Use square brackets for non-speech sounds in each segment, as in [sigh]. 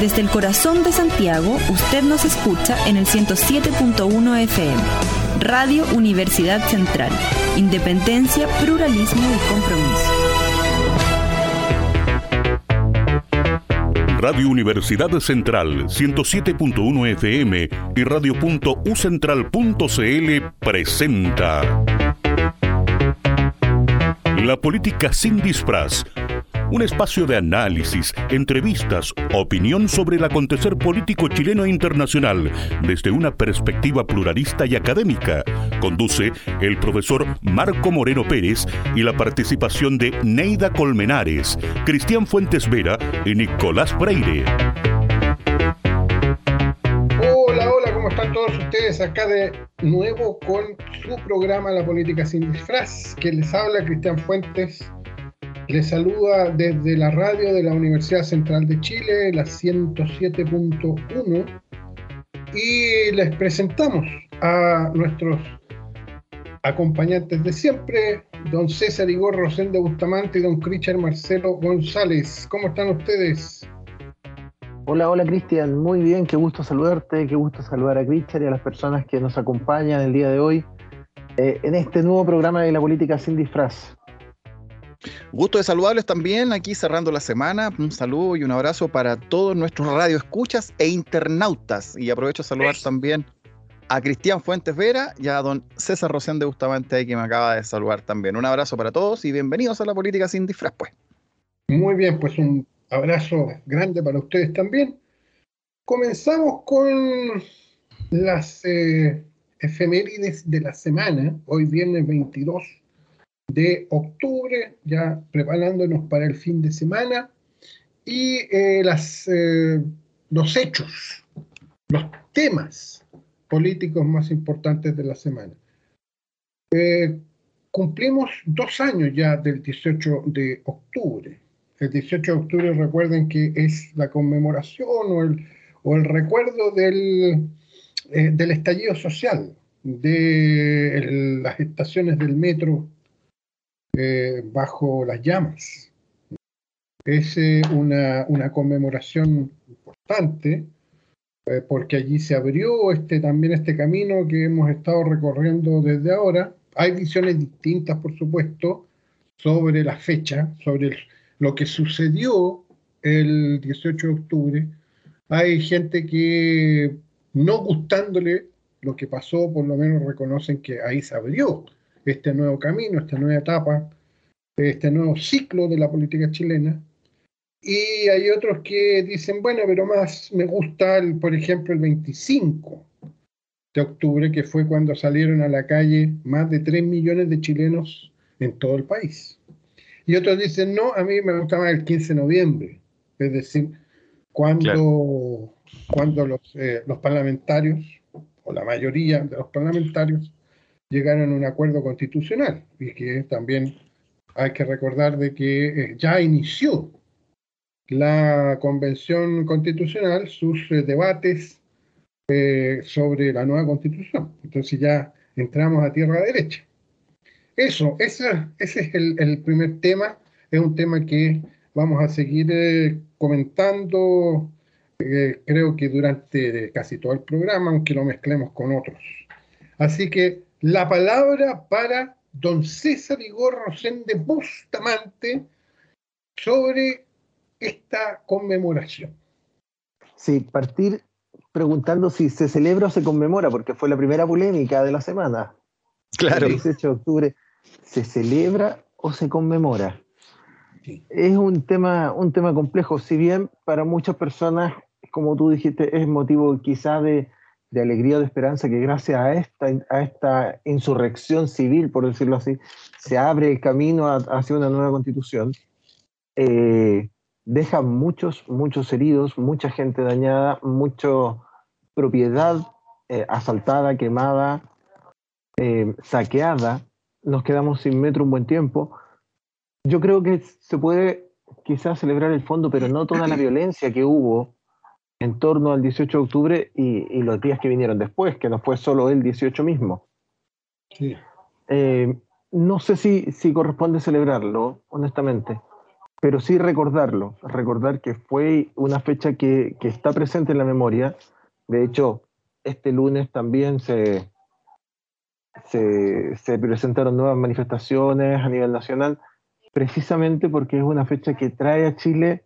Desde el corazón de Santiago, usted nos escucha en el 107.1 FM. Radio Universidad Central. Independencia, pluralismo y compromiso. Radio Universidad Central 107.1 FM y radio.ucentral.cl presenta La política sin disfraz un espacio de análisis, entrevistas, opinión sobre el acontecer político chileno e internacional desde una perspectiva pluralista y académica. Conduce el profesor Marco Moreno Pérez y la participación de Neida Colmenares, Cristian Fuentes Vera y Nicolás Freire. Hola, hola, ¿cómo están todos ustedes? Acá de nuevo con su programa La Política Sin Disfraz, que les habla Cristian Fuentes les saluda desde la radio de la Universidad Central de Chile, la 107.1, y les presentamos a nuestros acompañantes de siempre, don César Igor Rosén de Bustamante y don Cristian Marcelo González. ¿Cómo están ustedes? Hola, hola Cristian, muy bien, qué gusto saludarte, qué gusto saludar a Cristian y a las personas que nos acompañan el día de hoy eh, en este nuevo programa de la política sin disfraz. Gusto de saludarles también aquí cerrando la semana. Un saludo y un abrazo para todos nuestros radioescuchas e internautas. Y aprovecho a saludar también a Cristian Fuentes Vera y a don César Rosén de Bustamante, ahí que me acaba de saludar también. Un abrazo para todos y bienvenidos a la política sin disfraz, pues. Muy bien, pues un abrazo grande para ustedes también. Comenzamos con las eh, efemérides de la semana, hoy viernes 22 de octubre, ya preparándonos para el fin de semana, y eh, las, eh, los hechos, los temas políticos más importantes de la semana. Eh, cumplimos dos años ya del 18 de octubre. El 18 de octubre recuerden que es la conmemoración o el, o el recuerdo del, del estallido social, de las estaciones del metro eh, bajo las llamas. Es una, una, conmemoración importante eh, porque allí se abrió este, también este camino que hemos estado recorriendo desde ahora. Hay visiones distintas, por supuesto, sobre la fecha, sobre lo que sucedió el 18 de octubre. Hay gente que, no gustándole lo que pasó, por lo menos reconocen que ahí se abrió este nuevo camino, esta nueva etapa, este nuevo ciclo de la política chilena. Y hay otros que dicen, bueno, pero más me gusta, el, por ejemplo, el 25 de octubre, que fue cuando salieron a la calle más de 3 millones de chilenos en todo el país. Y otros dicen, no, a mí me gusta más el 15 de noviembre, es decir, cuando, cuando los, eh, los parlamentarios, o la mayoría de los parlamentarios, llegaron a un acuerdo constitucional y que también hay que recordar de que eh, ya inició la convención constitucional sus eh, debates eh, sobre la nueva constitución. Entonces ya entramos a tierra derecha. Eso, ese, ese es el, el, primer tema. Es un tema que vamos a seguir comentando, creo que durante casi todo el programa, aunque lo mezclemos con otros. Así que la palabra para don César Igor Rosén de Bustamante sobre esta conmemoración. Sí, partir preguntando si se celebra o se conmemora, porque fue la primera polémica de la semana. Claro. El 18 de octubre, ¿se celebra o se conmemora? Es un tema, un tema complejo, si bien para muchas personas, como tú dijiste, es motivo quizá de, de alegría de esperanza que gracias a esta, a esta insurrección civil, por decirlo así, se abre el camino hacia una nueva constitución, eh, deja muchos, muchos heridos, mucha gente dañada, mucha propiedad eh, asaltada, quemada, eh, saqueada, nos quedamos sin metro un buen tiempo. Yo creo que se puede quizás celebrar el fondo, pero no toda la violencia que hubo en torno al 18 de octubre y, los días que vinieron después, que no fue solo el 18 mismo. Sí. Eh, no sé si, si corresponde celebrarlo, honestamente. pero sí recordarlo, recordar que fue una fecha que, que está presente en la memoria. De hecho, este lunes también se, se, se, presentaron nuevas manifestaciones a nivel nacional, precisamente porque es una fecha que trae a Chile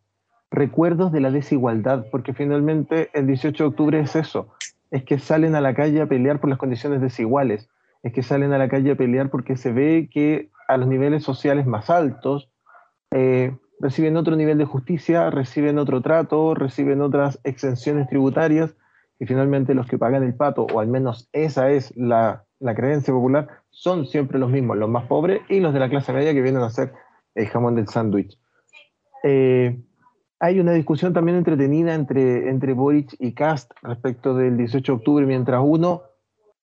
recuerdos de la desigualdad, porque finalmente el 18 de octubre es eso, es que salen a la calle a pelear por las condiciones desiguales, es que salen a la calle a pelear porque se ve que a los niveles sociales más altos eh, reciben otro nivel de justicia, reciben otro trato, reciben otras exenciones tributarias, y finalmente los que pagan el pato, o al menos esa es la, creencia popular, son siempre los mismos, los más pobres y los de la clase media que vienen a hacer el jamón del sándwich. Eh, hay una discusión también entretenida entre, entre Boric y Cast respecto del 18 de octubre, mientras uno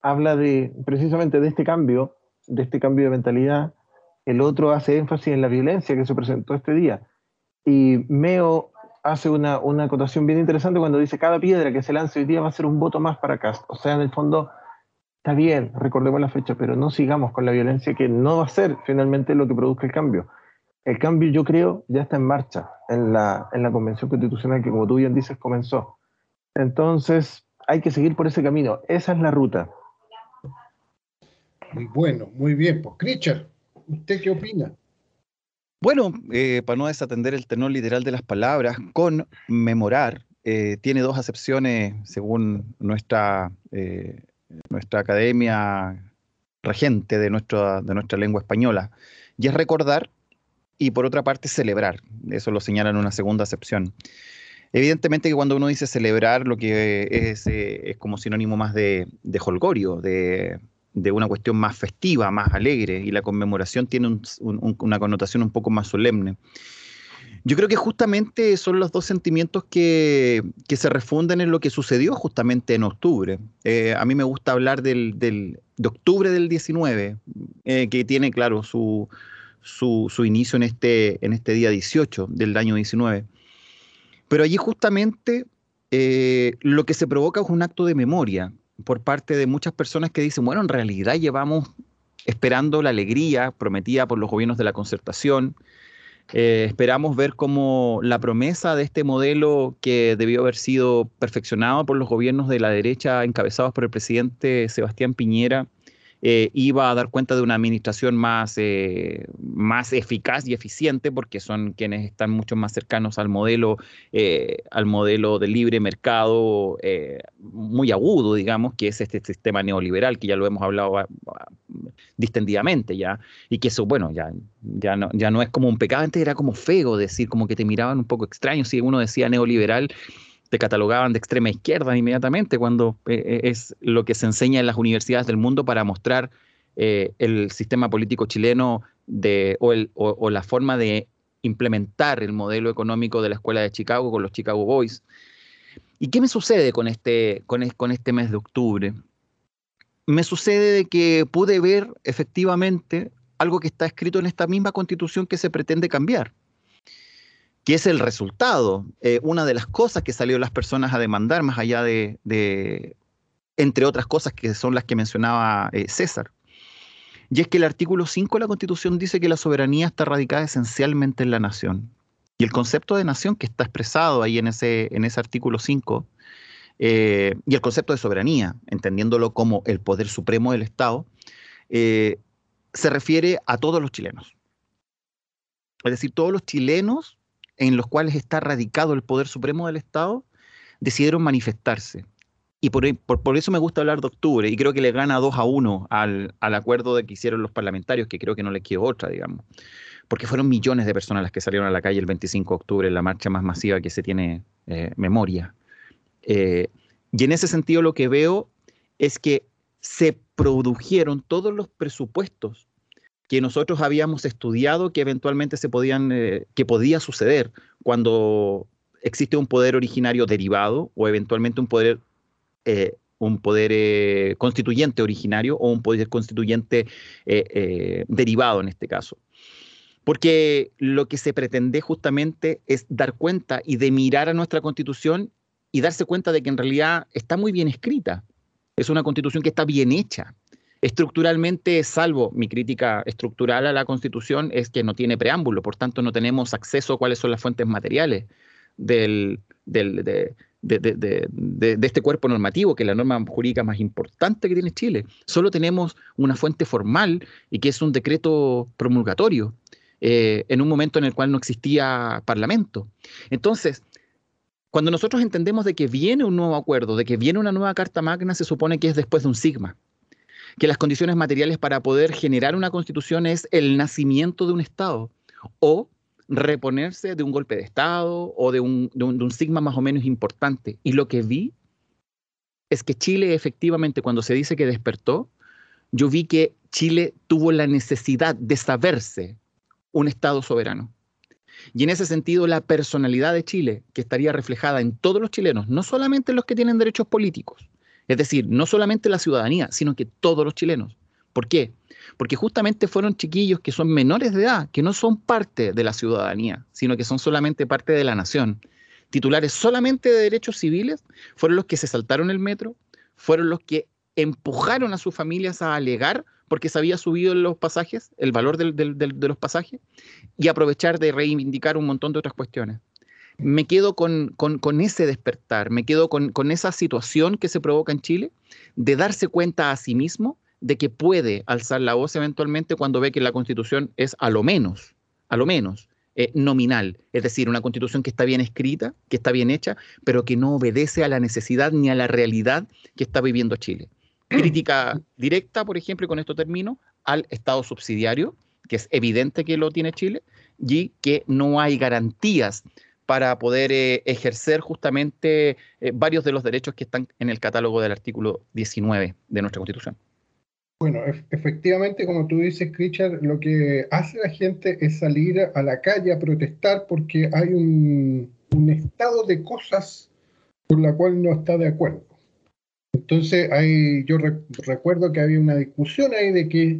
habla de precisamente de este cambio, de este cambio de mentalidad, el otro hace énfasis en la violencia que se presentó este día. Y Meo hace una, una acotación bien interesante cuando dice cada piedra que se lance hoy día va a ser un voto más para Cast. O sea, en el fondo, está bien, recordemos la fecha, pero no sigamos con la violencia que no va a ser finalmente lo que produzca el cambio el cambio, yo creo, ya está en marcha en la, en la Convención Constitucional que, como tú bien dices, comenzó. Entonces, hay que seguir por ese camino. Esa es la ruta. Muy bueno, muy bien. Pues, Richard, ¿usted qué opina? Bueno, eh, para no desatender el tenor literal de las palabras, conmemorar eh, tiene dos acepciones según nuestra, eh, nuestra academia regente de, nuestra, de nuestra lengua española, y es recordar y por otra parte celebrar. Eso lo señala en una segunda acepción. Evidentemente que cuando uno dice celebrar, lo que es, eh, es como sinónimo más de, holgorio, de, de, una cuestión más festiva, más alegre, y la conmemoración tiene una connotación un poco más solemne. Yo creo que justamente son los dos sentimientos que, que se refunden en lo que sucedió justamente en octubre. Eh, a mí me gusta hablar del, del, de octubre del 19, eh, que tiene, claro, su, su, inicio en este, en este día 18 del año 19. Pero allí justamente eh, lo que se provoca es un acto de memoria por parte de muchas personas que dicen, bueno, en realidad llevamos esperando la alegría prometida por los gobiernos de la concertación, eh, esperamos ver cómo la promesa de este modelo que debió haber sido perfeccionado por los gobiernos de la derecha encabezados por el presidente Sebastián Piñera, eh, iba a dar cuenta de una administración más, eh, más eficaz y eficiente, porque son quienes están mucho más cercanos al modelo, eh, al modelo de libre mercado muy agudo, digamos, que es este sistema neoliberal, que ya lo hemos hablado ah, ah, distendidamente ya, y que eso, bueno, ya, ya, no, ya no es como un pecado, antes era como feo decir, como que te miraban un poco extraño, si uno decía neoliberal, te catalogaban de extrema izquierda inmediatamente, cuando eh, eh, es lo que se enseña en las universidades del mundo para mostrar eh, el sistema político chileno o, la forma de implementar el modelo económico de la Escuela de Chicago con los Chicago Boys. ¿Y qué me sucede con este, con este mes de octubre? Me sucede de que pude ver efectivamente algo que está escrito en esta misma constitución que se pretende cambiar que es el resultado, eh, una de las cosas que salió las personas a demandar, más allá de, entre otras cosas que son las que mencionaba eh, César. Y es que el artículo 5 de la Constitución dice que la soberanía está radicada esencialmente en la nación. Y el concepto de nación que está expresado ahí en ese, en ese artículo 5, eh, y el concepto de soberanía, entendiéndolo como el poder supremo del Estado, se refiere a todos los chilenos. Es decir, todos los chilenos en los cuales está radicado el poder supremo del Estado, decidieron manifestarse. Y por, eso me gusta hablar de octubre, y creo que le gana 2 a 1 al, al acuerdo de que hicieron los parlamentarios, que creo que no le quedó otra, digamos. Porque fueron millones de personas las que salieron a la calle el 25 de octubre, la marcha más masiva que se tiene eh, memoria. Eh, y en ese sentido lo que veo es que se produjeron todos los presupuestos que nosotros habíamos estudiado que eventualmente se podían, eh, que podía suceder cuando existe un poder originario derivado o eventualmente un poder, eh, un poder eh, constituyente originario o un poder constituyente derivado en este caso. Porque lo que se pretende justamente es dar cuenta y de mirar a nuestra constitución y darse cuenta de que en realidad está muy bien escrita. Es una constitución que está bien hecha, Estructuralmente, salvo mi crítica estructural a la Constitución, es que no tiene preámbulo, por tanto no tenemos acceso a cuáles son las fuentes materiales del, de, este cuerpo normativo, que es la norma jurídica más importante que tiene Chile. Solo tenemos una fuente formal y que es un decreto promulgatorio eh, en un momento en el cual no existía parlamento. Entonces, cuando nosotros entendemos de que viene un nuevo acuerdo, de que viene una nueva Carta Magna, se supone que es después de un sigma que las condiciones materiales para poder generar una constitución es el nacimiento de un Estado o reponerse de un golpe de Estado o de un, de sigma más o menos importante. Y lo que vi es que Chile efectivamente cuando se dice que despertó, yo vi que Chile tuvo la necesidad de saberse un Estado soberano. Y en ese sentido, la personalidad de Chile, que estaría reflejada en todos los chilenos, no solamente en los que tienen derechos políticos, es decir, no solamente la ciudadanía, sino que todos los chilenos. ¿Por qué? Porque justamente fueron chiquillos que son menores de edad, que no son parte de la ciudadanía, sino que son solamente parte de la nación. Titulares solamente de derechos civiles fueron los que se saltaron el metro, fueron los que empujaron a sus familias a alegar porque se había subido los pasajes, el valor de los pasajes, y aprovechar de reivindicar un montón de otras cuestiones me quedo con, ese despertar, me quedo con, esa situación que se provoca en Chile de darse cuenta a sí mismo de que puede alzar la voz eventualmente cuando ve que la constitución es a lo menos, a lo menos, eh, nominal, es decir, una constitución que está bien escrita, que está bien hecha, pero que no obedece a la necesidad ni a la realidad que está viviendo Chile. [clears throat] Crítica directa, por ejemplo, y con esto termino, al Estado subsidiario, que es evidente que lo tiene Chile, y que no hay garantías para poder eh, ejercer justamente eh, varios de los derechos que están en el catálogo del artículo 19 de nuestra Constitución. Bueno, efectivamente, como tú dices, Richard, lo que hace la gente es salir a la calle a protestar porque hay un, estado de cosas con la cual no está de acuerdo. Entonces, hay, yo recuerdo que había una discusión ahí de que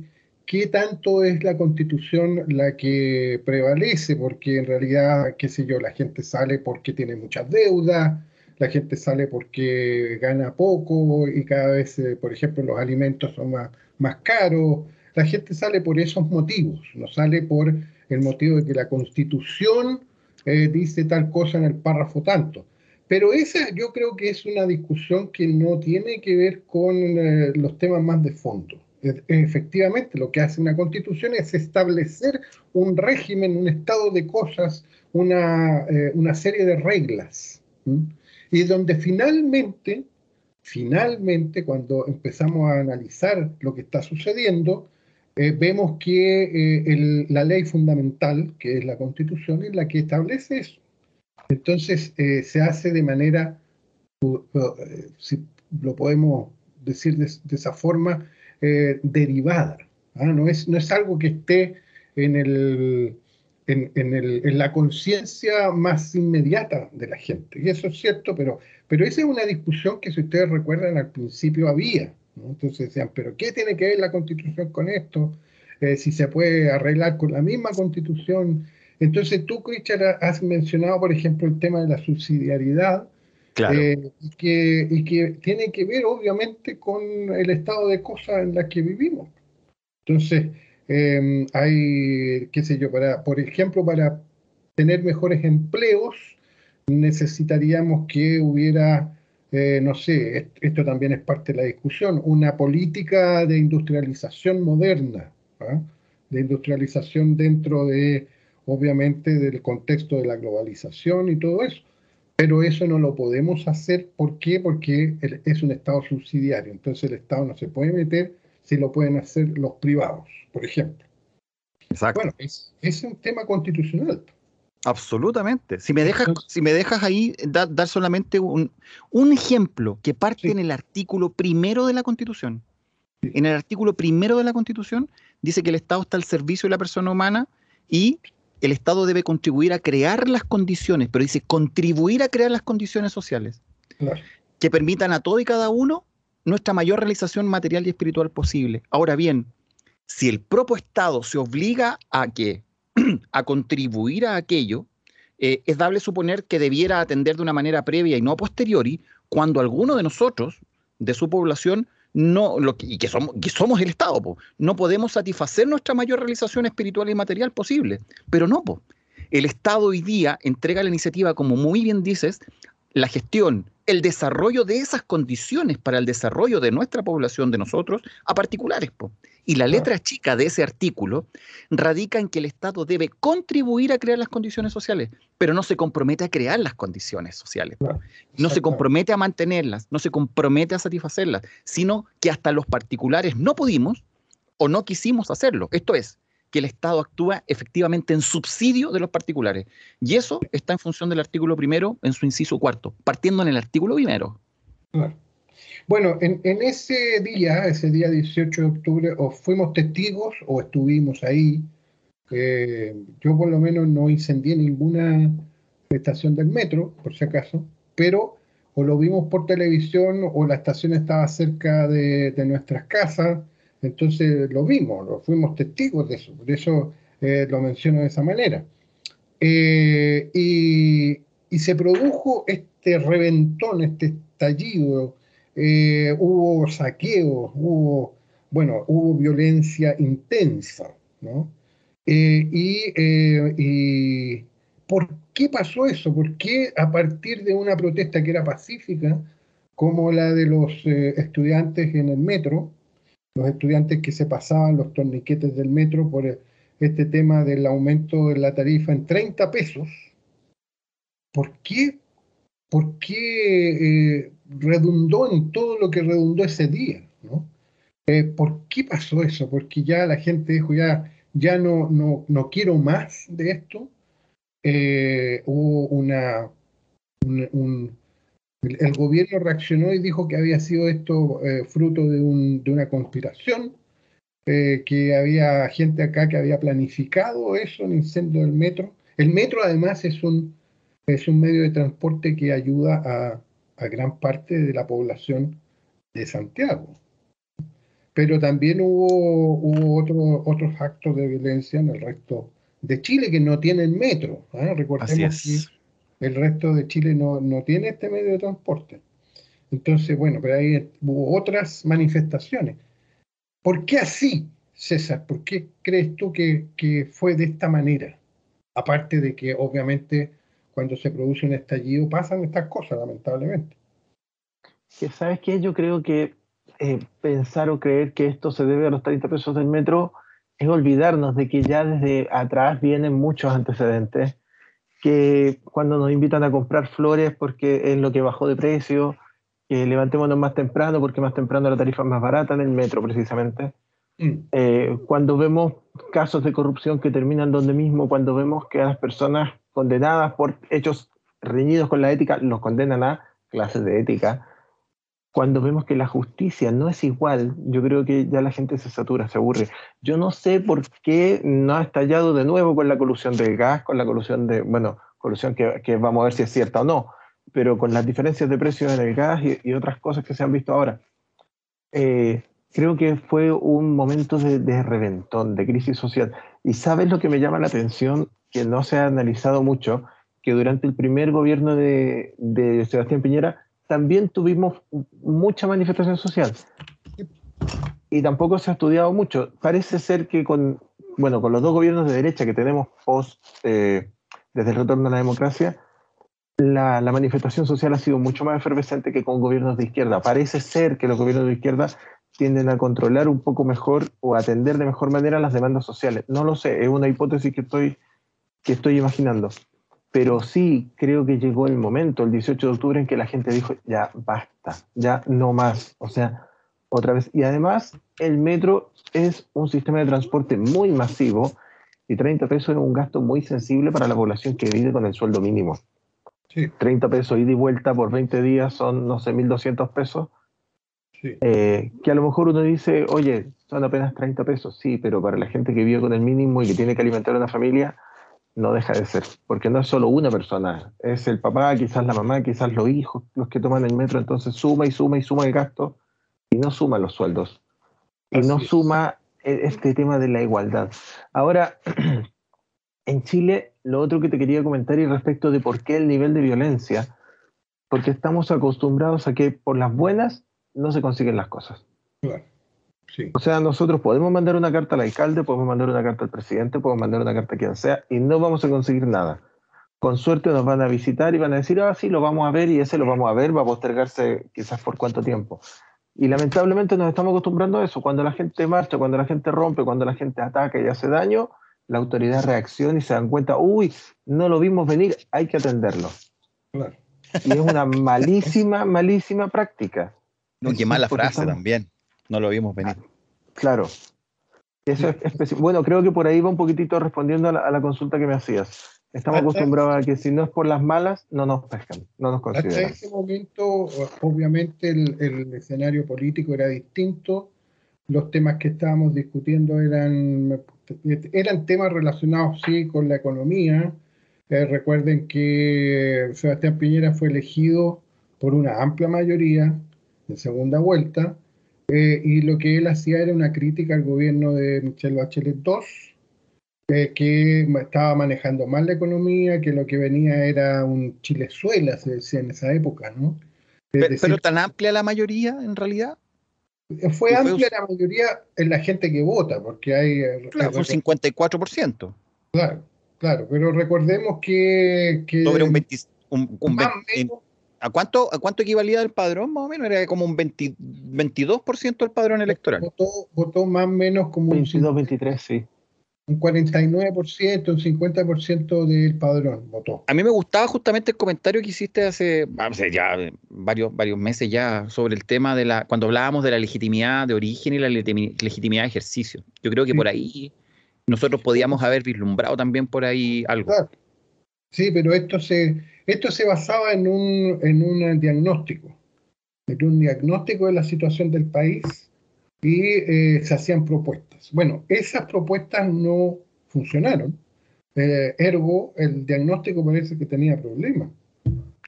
qué tanto es la constitución la que prevalece, porque en realidad, qué sé yo, la gente sale porque tiene muchas deudas, la gente sale porque gana poco y cada vez, eh, por ejemplo, los alimentos son más, más caros. La gente sale por esos motivos, no sale por el motivo de que la constitución eh, dice tal cosa en el párrafo tanto. Pero esa yo creo que es una discusión que no tiene que ver con eh, los temas más de fondo efectivamente lo que hace una constitución es establecer un régimen, un estado de cosas, una, eh, serie de reglas. Y donde finalmente, finalmente, cuando empezamos a analizar lo que está sucediendo, eh, vemos que eh, la ley fundamental, que es la constitución, es la que establece eso. Entonces se hace de manera, si lo podemos decir de esa forma, eh, derivada. ¿ah? No, es, no es algo que esté en, el, en, el, en la conciencia más inmediata de la gente. Y eso es cierto, pero, pero esa es una discusión que, si ustedes recuerdan, al principio había. Entonces decían, ¿pero qué tiene que ver la constitución con esto? Eh, si se puede arreglar con la misma constitución. Entonces tú, Christian, has mencionado, por ejemplo, el tema de la subsidiariedad, eh, y, que, y, que, tiene que ver obviamente con el estado de cosas en las que vivimos. Entonces, em, hay, qué sé yo, para, por ejemplo, para tener mejores empleos, necesitaríamos que hubiera, eh, no sé, esto también es parte de la discusión, una política de industrialización moderna, ¿ah? de industrialización dentro de, obviamente, del contexto de la globalización y todo eso pero eso no lo podemos hacer. ¿Por qué? Porque es un Estado subsidiario. Entonces el Estado no se puede meter si lo pueden hacer los privados, por ejemplo. Exacto. Bueno, es, un tema constitucional. Absolutamente. Si me dejas, si me dejas ahí dar solamente un, ejemplo que parte en el artículo primero de la Constitución. En el artículo primero de la Constitución dice que el Estado está al servicio de la persona humana y el Estado debe contribuir a crear las condiciones, pero dice contribuir a crear las condiciones sociales que permitan a todo y cada uno nuestra mayor realización material y espiritual posible. Ahora bien, si el propio Estado se obliga a que [clears throat] a contribuir a aquello, eh, es dable suponer que debiera atender de una manera previa y no posteriori cuando alguno de nosotros, de su población, no, lo y que somos, que somos el Estado, no podemos satisfacer nuestra mayor realización espiritual y material posible, pero no, po. el Estado hoy día entrega la iniciativa, como muy bien dices, la gestión, el desarrollo de esas condiciones para el desarrollo de nuestra población, de nosotros, a particulares. Y la letra chica de ese artículo radica en que el Estado debe contribuir a crear las condiciones sociales, pero no se compromete a crear las condiciones sociales. No se compromete a mantenerlas, no se compromete a satisfacerlas, sino que hasta los particulares no pudimos o no quisimos hacerlo. Esto es, que el Estado actúa efectivamente en subsidio de los particulares. Y eso está en función del artículo primero en su inciso cuarto, partiendo en el artículo primero. Bueno, en, ese día, ese día 18 de octubre, o fuimos testigos o estuvimos ahí. yo por lo menos no incendié ninguna estación del metro, por si acaso, pero o lo vimos por televisión o la estación estaba cerca de nuestras casas entonces lo vimos, lo fuimos testigos de eso, por eso eh, lo menciono de esa manera. Eh, y, se produjo este reventón, este estallido, eh, hubo saqueos, hubo, bueno, hubo violencia intensa, ¿no? y, y ¿por qué pasó eso? ¿Por qué a partir de una protesta que era pacífica, como la de los estudiantes en el metro, los estudiantes que se pasaban los torniquetes del metro por este tema del aumento de la tarifa en 30 pesos, ¿por qué, por qué eh, redundó en todo lo que redundó ese día? ¿no? Eh, ¿Por qué pasó eso? Porque ya la gente dijo, ya, ya no, no, no quiero más de esto. Eh, hubo una, un, el, gobierno reaccionó y dijo que había sido esto eh, fruto de, una conspiración, eh, que había gente acá que había planificado eso, el incendio del metro. El metro además es un, es un medio de transporte que ayuda a, gran parte de la población de Santiago. Pero también hubo, hubo otros actos de violencia en el resto de Chile que no tienen metro. ¿ah? Recordemos que el resto de Chile no, tiene este medio de transporte. Entonces, bueno, pero ahí hubo otras manifestaciones. ¿Por qué así, César? ¿Por qué crees tú que, fue de esta manera? Aparte de que obviamente cuando se produce un estallido pasan estas cosas, lamentablemente. Que sabes qué, yo creo que eh, pensar o creer que esto se debe a los 30 pesos del metro es olvidarnos de que ya desde atrás vienen muchos antecedentes que cuando nos invitan a comprar flores porque es lo que bajó de precio, que levantémonos más temprano porque más temprano la tarifa es más barata en el metro precisamente. Mm. Eh, cuando vemos casos de corrupción que terminan donde mismo, cuando vemos que a las personas condenadas por hechos reñidos con la ética los condenan a clases de ética, cuando vemos que la justicia no es igual, yo creo que ya la gente se satura, se aburre. Yo no sé por qué no ha estallado de nuevo con la colusión del gas, con la colusión de, bueno, colusión que, vamos a ver si es cierta o no, pero con las diferencias de precios en el gas y, otras cosas que se han visto ahora. Eh, creo que fue un momento de, reventón, de crisis social. Y sabes lo que me llama la atención, que no se ha analizado mucho, que durante el primer gobierno de, de Sebastián Piñera, también tuvimos mucha manifestación social. Y tampoco se ha estudiado mucho. Parece ser que con, bueno, con los dos gobiernos de derecha que tenemos post, eh, desde el retorno a la democracia, la, manifestación social ha sido mucho más efervescente que con gobiernos de izquierda. Parece ser que los gobiernos de izquierda tienden a controlar un poco mejor o atender de mejor manera las demandas sociales. No lo sé, es una hipótesis que estoy, que estoy imaginando. Pero sí creo que llegó el momento, el 18 de octubre, en que la gente dijo, ya basta, ya no más. O sea, otra vez. Y además, el metro es un sistema de transporte muy masivo y 30 pesos es un gasto muy sensible para la población que vive con el sueldo mínimo. Sí. 30 pesos ida y vuelta por 20 días son, no sé, 1.200 pesos. Sí. Eh, que a lo mejor uno dice, oye, son apenas 30 pesos, sí, pero para la gente que vive con el mínimo y que tiene que alimentar a una familia, no deja de ser, porque no es solo una persona, es el papá, quizás la mamá, quizás los hijos los que toman el metro, entonces suma y suma y suma el gasto y no suma los sueldos y no suma e-, este tema de la igualdad. Ahora, [clears throat] en Chile, lo otro que te quería comentar y respecto de por qué el nivel de violencia, porque estamos acostumbrados a que por las buenas no se consiguen las cosas. Claro. O sea, nosotros podemos mandar una carta al alcalde, podemos mandar una carta al presidente, podemos mandar una carta a quien sea y no vamos a conseguir nada. Con suerte nos van a visitar y van a decir, ah, sí, lo vamos a ver y ese lo vamos a ver, va a postergarse quizás por cuánto tiempo. Y lamentablemente nos estamos acostumbrando a eso. Cuando la gente marcha, cuando la gente rompe, cuando la gente ataca y hace daño, la autoridad reacciona y se dan cuenta, uy, no lo vimos venir, hay que atenderlo. Y es una malísima, malísima práctica. No, qué mala frase también. No lo vimos venir. Claro. Eso es bueno, creo que por ahí va un poquitito respondiendo a la, consulta que me hacías. Estamos acostumbrados a que si no es por las malas, no nos pescan, no nos consideran. Hasta ese momento, obviamente, el, escenario político era distinto. Los temas que estábamos discutiendo eran, eran temas relacionados, sí, con la economía. Eh, recuerden que Sebastián Piñera fue elegido por una amplia mayoría en segunda vuelta eh, y lo que él hacía era una crítica al gobierno de Michelle Bachelet II, eh, que estaba manejando mal la economía, que lo que venía era un chilezuela, se decía en esa época, ¿no? pero, tan amplia la mayoría, en realidad. Fue amplia la mayoría en la gente que vota, porque hay... Eh, claro, un 54%. Claro, claro, pero recordemos que... que Sobre un, 20, un, un ¿A cuánto, ¿A cuánto equivalía el padrón más o menos? Era como un 22% del padrón electoral. Votó, votó, más o menos como 22, 23, sí. Un 49%, un 50% del padrón votó. A mí me gustaba justamente el comentario que hiciste hace, ya varios, varios meses ya sobre el tema de la, cuando hablábamos de la legitimidad de origen y la legitimidad de ejercicio. Yo creo que por ahí nosotros podíamos haber vislumbrado también por ahí algo. Sí, pero esto se, esto se basaba en un, en un diagnóstico, en un diagnóstico de la situación del país y eh, se hacían propuestas. Bueno, esas propuestas no funcionaron. Eh, ergo, el diagnóstico parece que tenía problemas.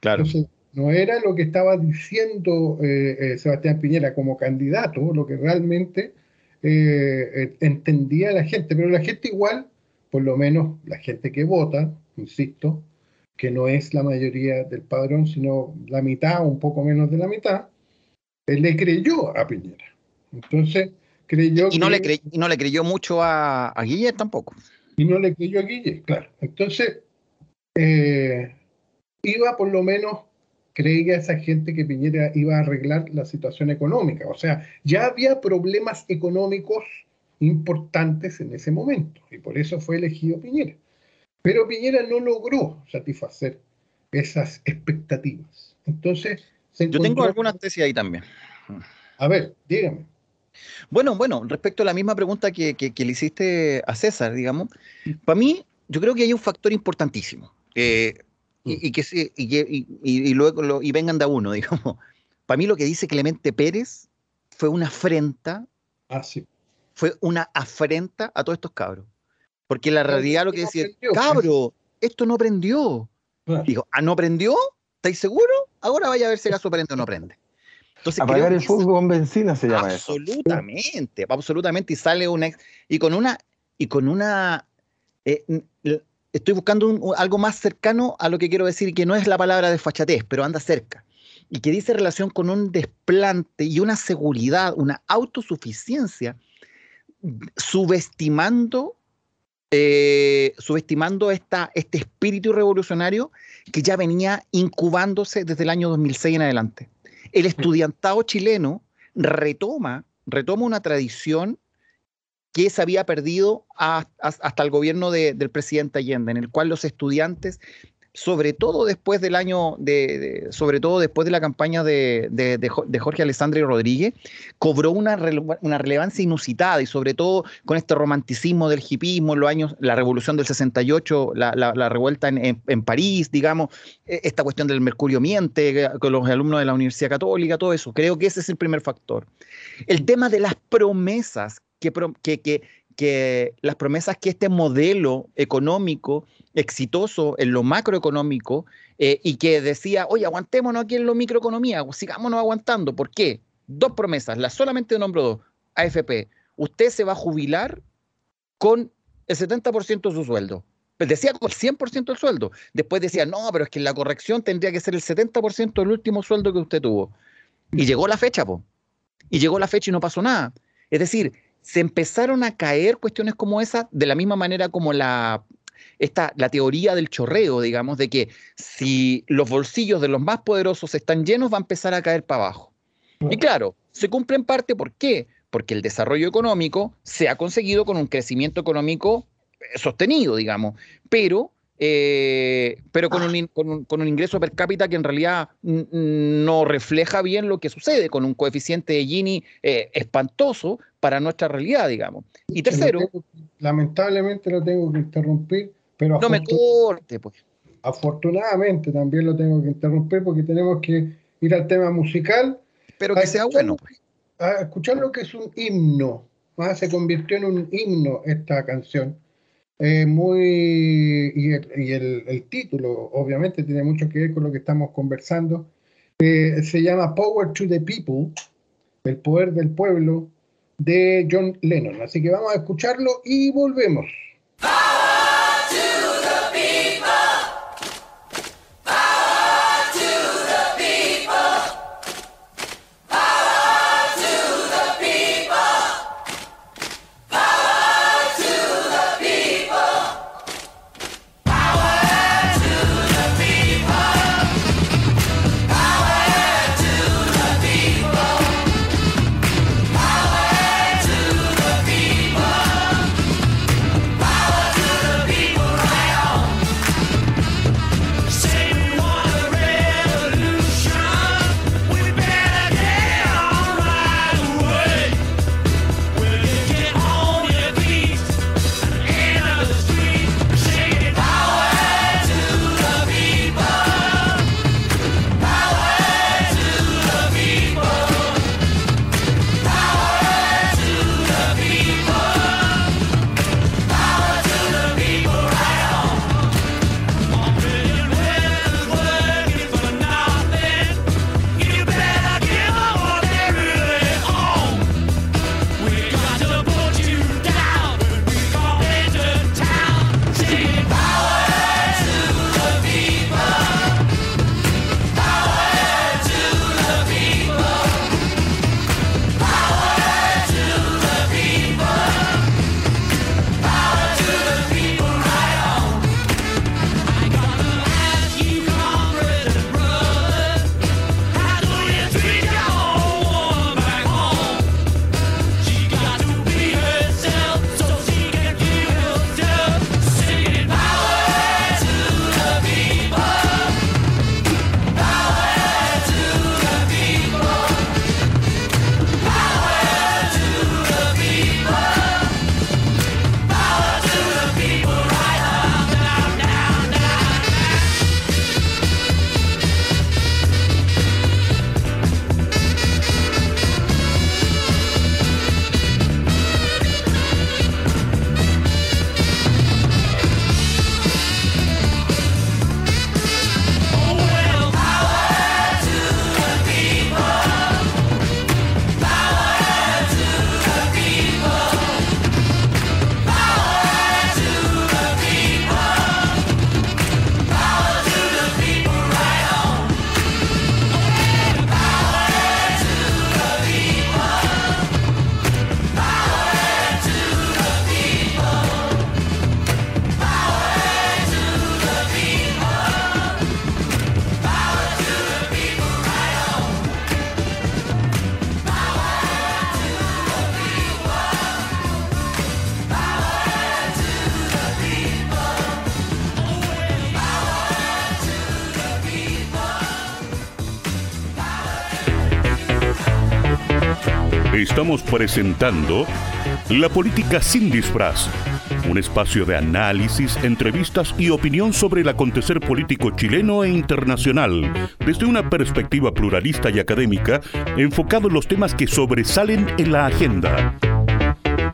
Claro. Entonces, no era lo que estaba diciendo eh, Sebastián Piñera como candidato, lo que realmente entendía la gente, pero la gente igual, por lo menos la gente que vota, insisto, que no es la mayoría del padrón, sino la mitad o un poco menos de la mitad, él le creyó a Piñera. Entonces, creyó y no Le y no le creyó mucho a, a Guille tampoco. Y no le creyó a Guille, claro. Entonces, eh, iba por lo menos, creía esa gente que Piñera iba a arreglar la situación económica. O sea, ya había problemas económicos importantes en ese momento, y por eso fue elegido Piñera. Pero Piñera no logró satisfacer esas expectativas. Entonces, yo tengo algunas tesis ahí también. A ver, dígame. Bueno, bueno, respecto a la misma pregunta que, le hiciste a César, digamos, para mí, yo creo que hay un factor importantísimo. y, mm. que y, luego y vengan de uno, [laughs] digamos. Para mí lo que dice Clemente Pérez fue una afrenta. Ah, sí. Fue una afrenta a todos estos cabros. Porque la realidad lo que decía, cabro, esto no prendió. Digo, ¿ah, no prendió? ¿Estáis seguros? Ahora vaya a ver si acaso prende o no prende. Entonces, Apagar el fuego con benzina se llama absolutamente, absolutamente. Y sale una. Y con una. Y con una. Eh, estoy buscando algo más cercano a lo que quiero decir, que no es la palabra de fachatez, pero anda cerca. Y que dice relación con un desplante y una seguridad, una autosuficiencia, subestimando eh, subestimando esta, este espíritu revolucionario que ya venía incubándose desde el año 2006 en adelante. El estudiantado chileno retoma, retoma una tradición que se había perdido hasta el gobierno del presidente Allende, en el cual los estudiantes sobre todo después del año, de, sobre todo después de la campaña de, de Jorge Alessandri Rodríguez, cobró una, una, relevancia inusitada y sobre todo con este romanticismo del hipismo en los años, la revolución del 68, la, la, revuelta en, en, París, digamos, e, esta cuestión del mercurio miente con los alumnos de la Universidad Católica, todo eso. Creo que ese es el primer factor. El tema de las promesas que, que, que, que las promesas que este modelo económico exitoso en lo macroeconómico eh, y que decía, oye, aguantémonos aquí en lo microeconomía, sigámonos aguantando. ¿Por qué? Dos promesas, la solamente nombro dos. AFP, usted se va a jubilar con el 70% de su sueldo. Pues decía con el 100% del sueldo. Después decía, no, pero es que la corrección tendría que ser el 70% del último sueldo que usted tuvo. Y llegó la fecha, po. y llegó la fecha y no pasó nada. Es decir, se empezaron a caer cuestiones como esa de la misma manera como la, esta, la teoría del chorreo, digamos, de que si los bolsillos de los más poderosos están llenos, va a empezar a caer para abajo. Y claro, se cumple en parte, ¿por qué? Porque el desarrollo económico se ha conseguido con un crecimiento económico eh, sostenido, digamos, pero eh, pero con un, con, un, ingreso per cápita que en realidad no refleja bien lo que sucede, con un coeficiente de Gini eh, espantoso para nuestra realidad, digamos. Y tercero... lamentablemente lo tengo que interrumpir, pero... No me corte, pues. Afortunadamente también lo tengo que interrumpir porque tenemos que ir al tema musical. Pero que sea bueno. Pues. A escuchar lo que es un himno. ¿ah? Se convirtió en un himno esta canción muy, y, el, título obviamente tiene mucho que ver con lo que estamos conversando. Eh, se llama Power to the People, el poder del pueblo, de John Lennon. Así que vamos a escucharlo y volvemos. Estamos presentando La Política sin disfraz, un espacio de análisis, entrevistas y opinión sobre el acontecer político chileno e internacional, desde una perspectiva pluralista y académica, enfocado en los temas que sobresalen en la agenda.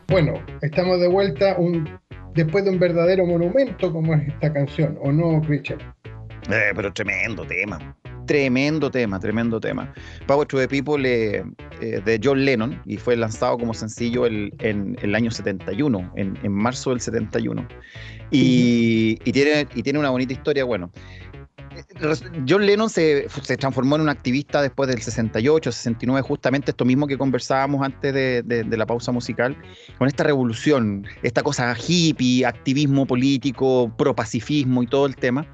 Bueno, estamos de vuelta un, después de un verdadero monumento como es esta canción, ¿o no, Richard? Eh, pero tremendo tema. Tremendo tema, tremendo tema. Power to the People eh, eh, de John Lennon y fue lanzado como sencillo el, en, el año 71, en, en, marzo del 71. Y, y, tiene, y tiene una bonita historia. Bueno, John Lennon se, transformó en un activista después del 68, 69, justamente esto mismo que conversábamos antes de, la pausa musical, con esta revolución, esta cosa hippie, activismo político, pro-pacifismo y todo el tema.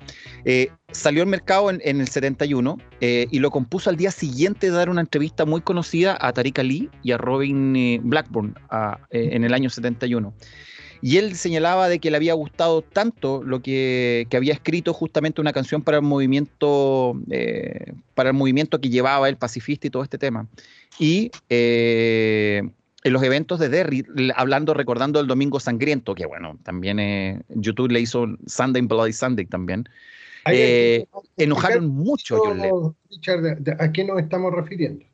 Eh, salió al mercado en, el 71 eh, y lo compuso al día siguiente de dar una entrevista muy conocida a Tariq Ali y a Robin eh, Blackburn en el año 71. Y él señalaba de que le había gustado tanto lo que, había escrito justamente una canción para el movimiento, eh, para el movimiento que llevaba el pacifista y todo este tema. Y eh, en los eventos de Derry, hablando, recordando el Domingo Sangriento, que bueno, también eh, YouTube le hizo Sunday Bloody Sunday también. enojaron mucho. Richard, ¿a qué nos estamos refiriendo?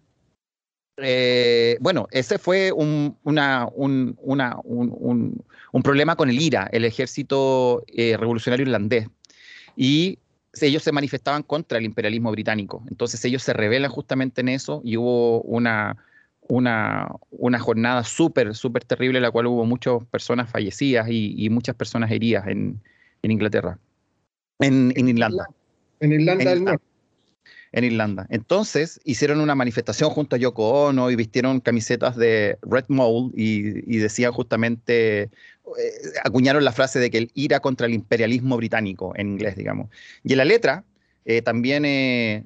bueno, ese fue un, una, un, una, un, un problema con el IRA, el ejército eh, revolucionario irlandés. Y ellos se manifestaban contra el imperialismo británico. Entonces ellos se rebelan justamente en eso y hubo una, una, una jornada súper, súper terrible en la cual hubo muchas personas fallecidas y, muchas personas heridas en, Inglaterra, en, Irlanda. En Irlanda del Norte en Irlanda. Entonces hicieron una manifestación junto a Yoko Ono y vistieron camisetas de Red Mole y, decían justamente, acuñaron la frase de que el ira contra el imperialismo británico en inglés, digamos. Y en la letra eh, también eh,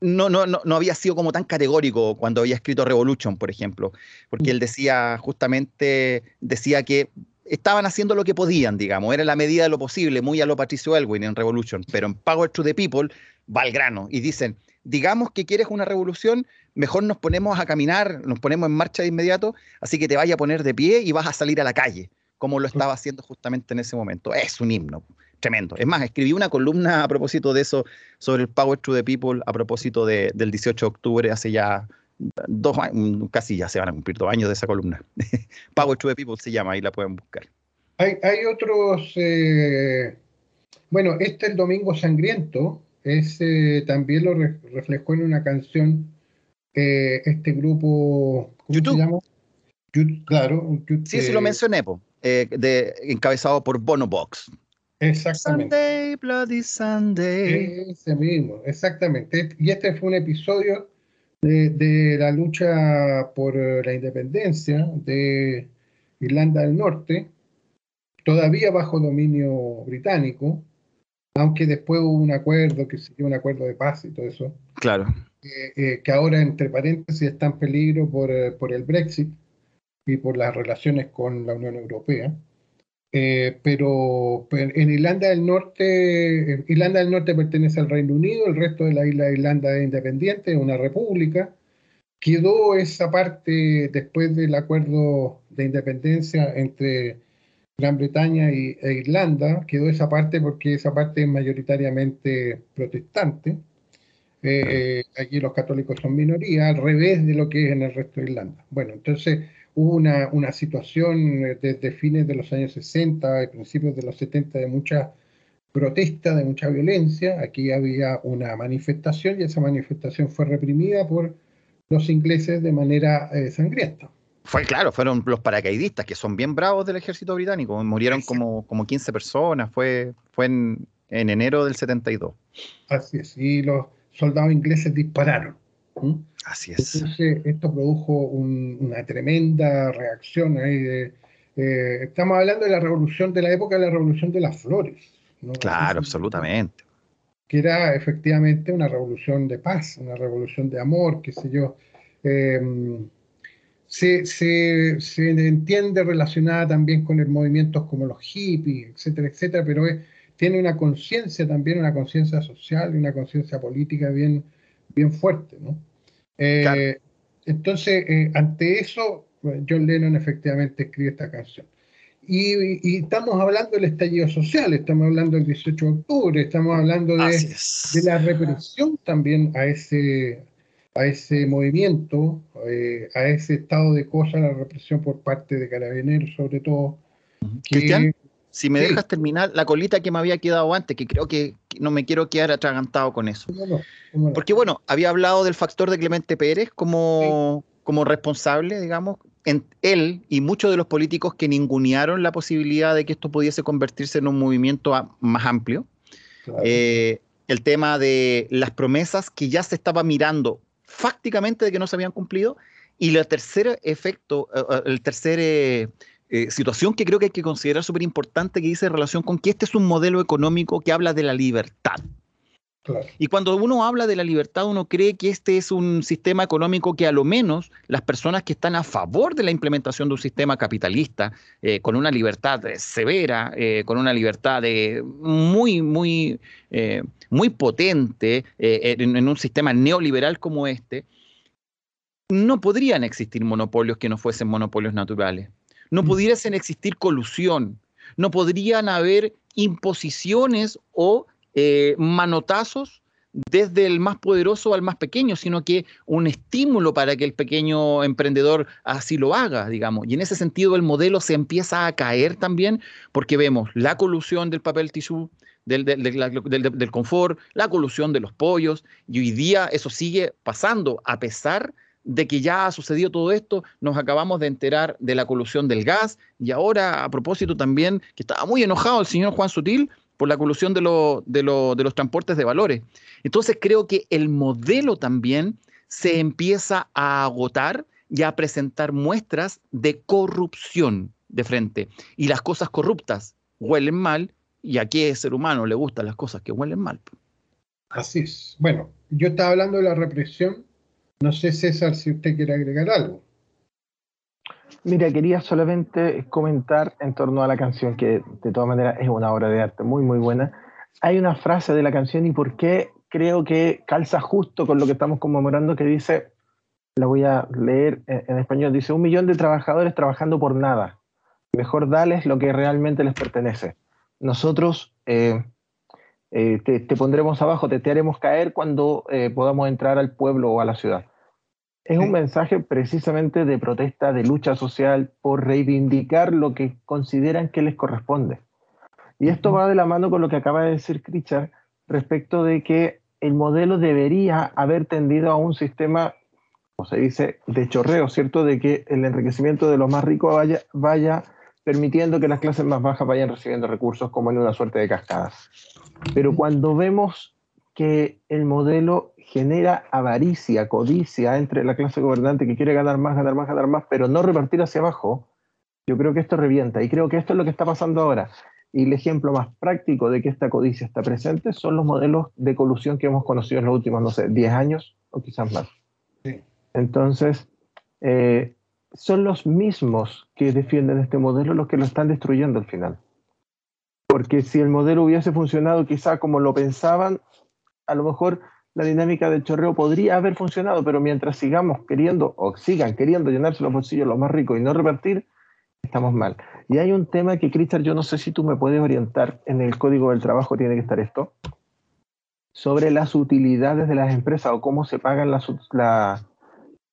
no, no, no, había sido como tan categórico cuando había escrito Revolution, por ejemplo, porque él decía justamente, decía que estaban haciendo lo que podían, digamos, era la medida de lo posible, muy a lo Patricio Elwin en Revolution, pero en Power to the People va al grano y dicen, digamos que quieres una revolución, mejor nos ponemos a caminar, nos ponemos en marcha de inmediato, así que te vaya a poner de pie y vas a salir a la calle, como lo estaba haciendo justamente en ese momento. Es un himno tremendo. Es más, escribí una columna a propósito de eso, sobre el Power to the People, a propósito del 18 de octubre, hace ya dos años, casi ya se van a cumplir dos años de esa columna. [laughs] Power to the People se llama, ahí la pueden buscar. Hay, otros, eh, bueno, este el Domingo Sangriento, ese también lo reflejó en una canción eh, este grupo ¿cómo YouTube. se llama? claro. sí, sí lo mencioné, eh, de, encabezado por Bono Box. Exactamente. Sunday, Bloody Sunday. Ese mismo, exactamente. Y este fue un episodio de, de la lucha por la independencia de Irlanda del Norte, todavía bajo dominio británico, aunque después hubo un acuerdo, que siguió un acuerdo de paz y todo eso. Claro. Eh, que ahora, entre paréntesis, está en peligro por, eh, por, el Brexit y por las relaciones con la Unión Europea. Eh, pero, en Irlanda del Norte, Irlanda del Norte pertenece al Reino Unido, el resto de la isla de Irlanda es independiente, es una república. Quedó esa parte después del acuerdo de independencia entre Gran Bretaña y, e Irlanda, quedó esa parte porque esa parte es mayoritariamente protestante. Eh, aquí los católicos son minoría, al revés de lo que es en el resto de Irlanda. Bueno, entonces hubo una, una situación eh, desde fines de los años 60 y principios de los 70 de mucha protesta, de mucha violencia. Aquí había una manifestación y esa manifestación fue reprimida por los ingleses de manera eh, sangrienta. Fue claro, fueron los paracaidistas, que son bien bravos del ejército británico. Murieron como, como 15 personas, fue, fue en, enero del 72. Así es, y los soldados ingleses dispararon. Así es. Entonces, esto produjo una tremenda reacción. Eh, estamos hablando de la revolución de la época de la revolución de las flores. Claro, absolutamente. Que era efectivamente una revolución de paz, una revolución de amor, qué sé yo. Eh, se, se, entiende relacionada también con el movimientos como los hippies, etcétera, etcétera, pero tiene una conciencia también, una conciencia social y una conciencia política bien, bien fuerte, ¿no? Eh, entonces, eh, ante eso, John Lennon efectivamente escribe esta canción. Y, estamos hablando del estallido social, estamos hablando del 18 de octubre, estamos hablando de, de la represión también a ese, a ese movimiento, eh, a ese estado de cosas, la represión por parte de carabineros sobre todo. Cristian, si me dejas terminar la colita que me había quedado antes, que creo que no me quiero quedar atragantado con eso. Porque bueno, había hablado del factor de Clemente Pérez como, como responsable, digamos, en él y muchos de los políticos que ningunearon la posibilidad de que esto pudiese convertirse en un movimiento más amplio. Eh, el tema de las promesas que ya se estaba mirando fácticamente de que no se habían cumplido. Y el tercer efecto, eh, eh, el tercer situación que creo que hay que considerar súper importante que dice en relación con que este es un modelo económico que habla de la libertad. Y cuando uno habla de la libertad, uno cree que este es un sistema económico que a lo menos las personas que están a favor de la implementación de un sistema capitalista, eh, con una libertad eh, severa, eh, con una libertad muy, muy, muy potente en, en un sistema neoliberal como este, no podrían existir monopolios que no fuesen monopolios naturales. No mm. pudiesen existir colusión, no podrían haber imposiciones o eh, manotazos desde el más poderoso al más pequeño, sino que un estímulo para que el pequeño emprendedor así lo haga, digamos. Y en ese sentido el modelo se empieza a caer también porque vemos la colusión del papel tisú, del, del, confort, la colusión de los pollos, y hoy día eso sigue pasando, a pesar de que ya ha sucedido todo esto, nos acabamos de enterar de la colusión del gas, y ahora a propósito también, que estaba muy enojado el señor Juan Sutil, por la colusión de, de, los transportes de valores. Entonces creo que el modelo también se empieza a agotar y a presentar muestras de corrupción de frente. Y las cosas corruptas huelen mal, y a qué ser humano le gustan las cosas que huelen mal. Así es. Bueno, yo estaba hablando de la represión. No sé, César, si usted quiere agregar algo. Mira, quería solamente comentar en torno a la canción, que de todas maneras es una obra de arte muy, muy buena. Hay una frase de la canción y por qué creo que calza justo con lo que estamos conmemorando, que dice, la voy a leer en, español, dice, un millón de trabajadores trabajando por nada. Mejor dales lo que realmente les pertenece. Nosotros eh, eh, te, pondremos abajo, te, te haremos caer cuando eh, podamos entrar al pueblo o a la ciudad. Es un mensaje precisamente de protesta, de lucha social, por reivindicar lo que consideran que les corresponde. Y esto va de la mano con lo que acaba de decir Critchard respecto de que el modelo debería haber tendido a un sistema, como se dice, de chorreo, ¿cierto? De que el enriquecimiento de los más ricos vaya, vaya permitiendo que las clases más bajas vayan recibiendo recursos como en una suerte de cascadas. Pero cuando vemos que el modelo genera avaricia, codicia entre la clase gobernante que quiere ganar más, ganar más, ganar más, pero no repartir hacia abajo, yo creo que esto revienta. Y creo que esto es lo que está pasando ahora. Y el ejemplo más práctico de que esta codicia está presente son los modelos de colusión que hemos conocido en los últimos, no sé, 10 años o quizás más. Entonces, eh, son los mismos que defienden este modelo los que lo están destruyendo al final. Porque si el modelo hubiese funcionado quizá como lo pensaban, a lo mejor la dinámica del chorreo podría haber funcionado, pero mientras sigamos queriendo o sigan queriendo llenarse los bolsillos los más ricos y no repartir, estamos mal. Y hay un tema que, Cristian, yo no sé si tú me puedes orientar, en el código del trabajo tiene que estar esto, sobre las utilidades de las empresas o cómo se pagan las... La,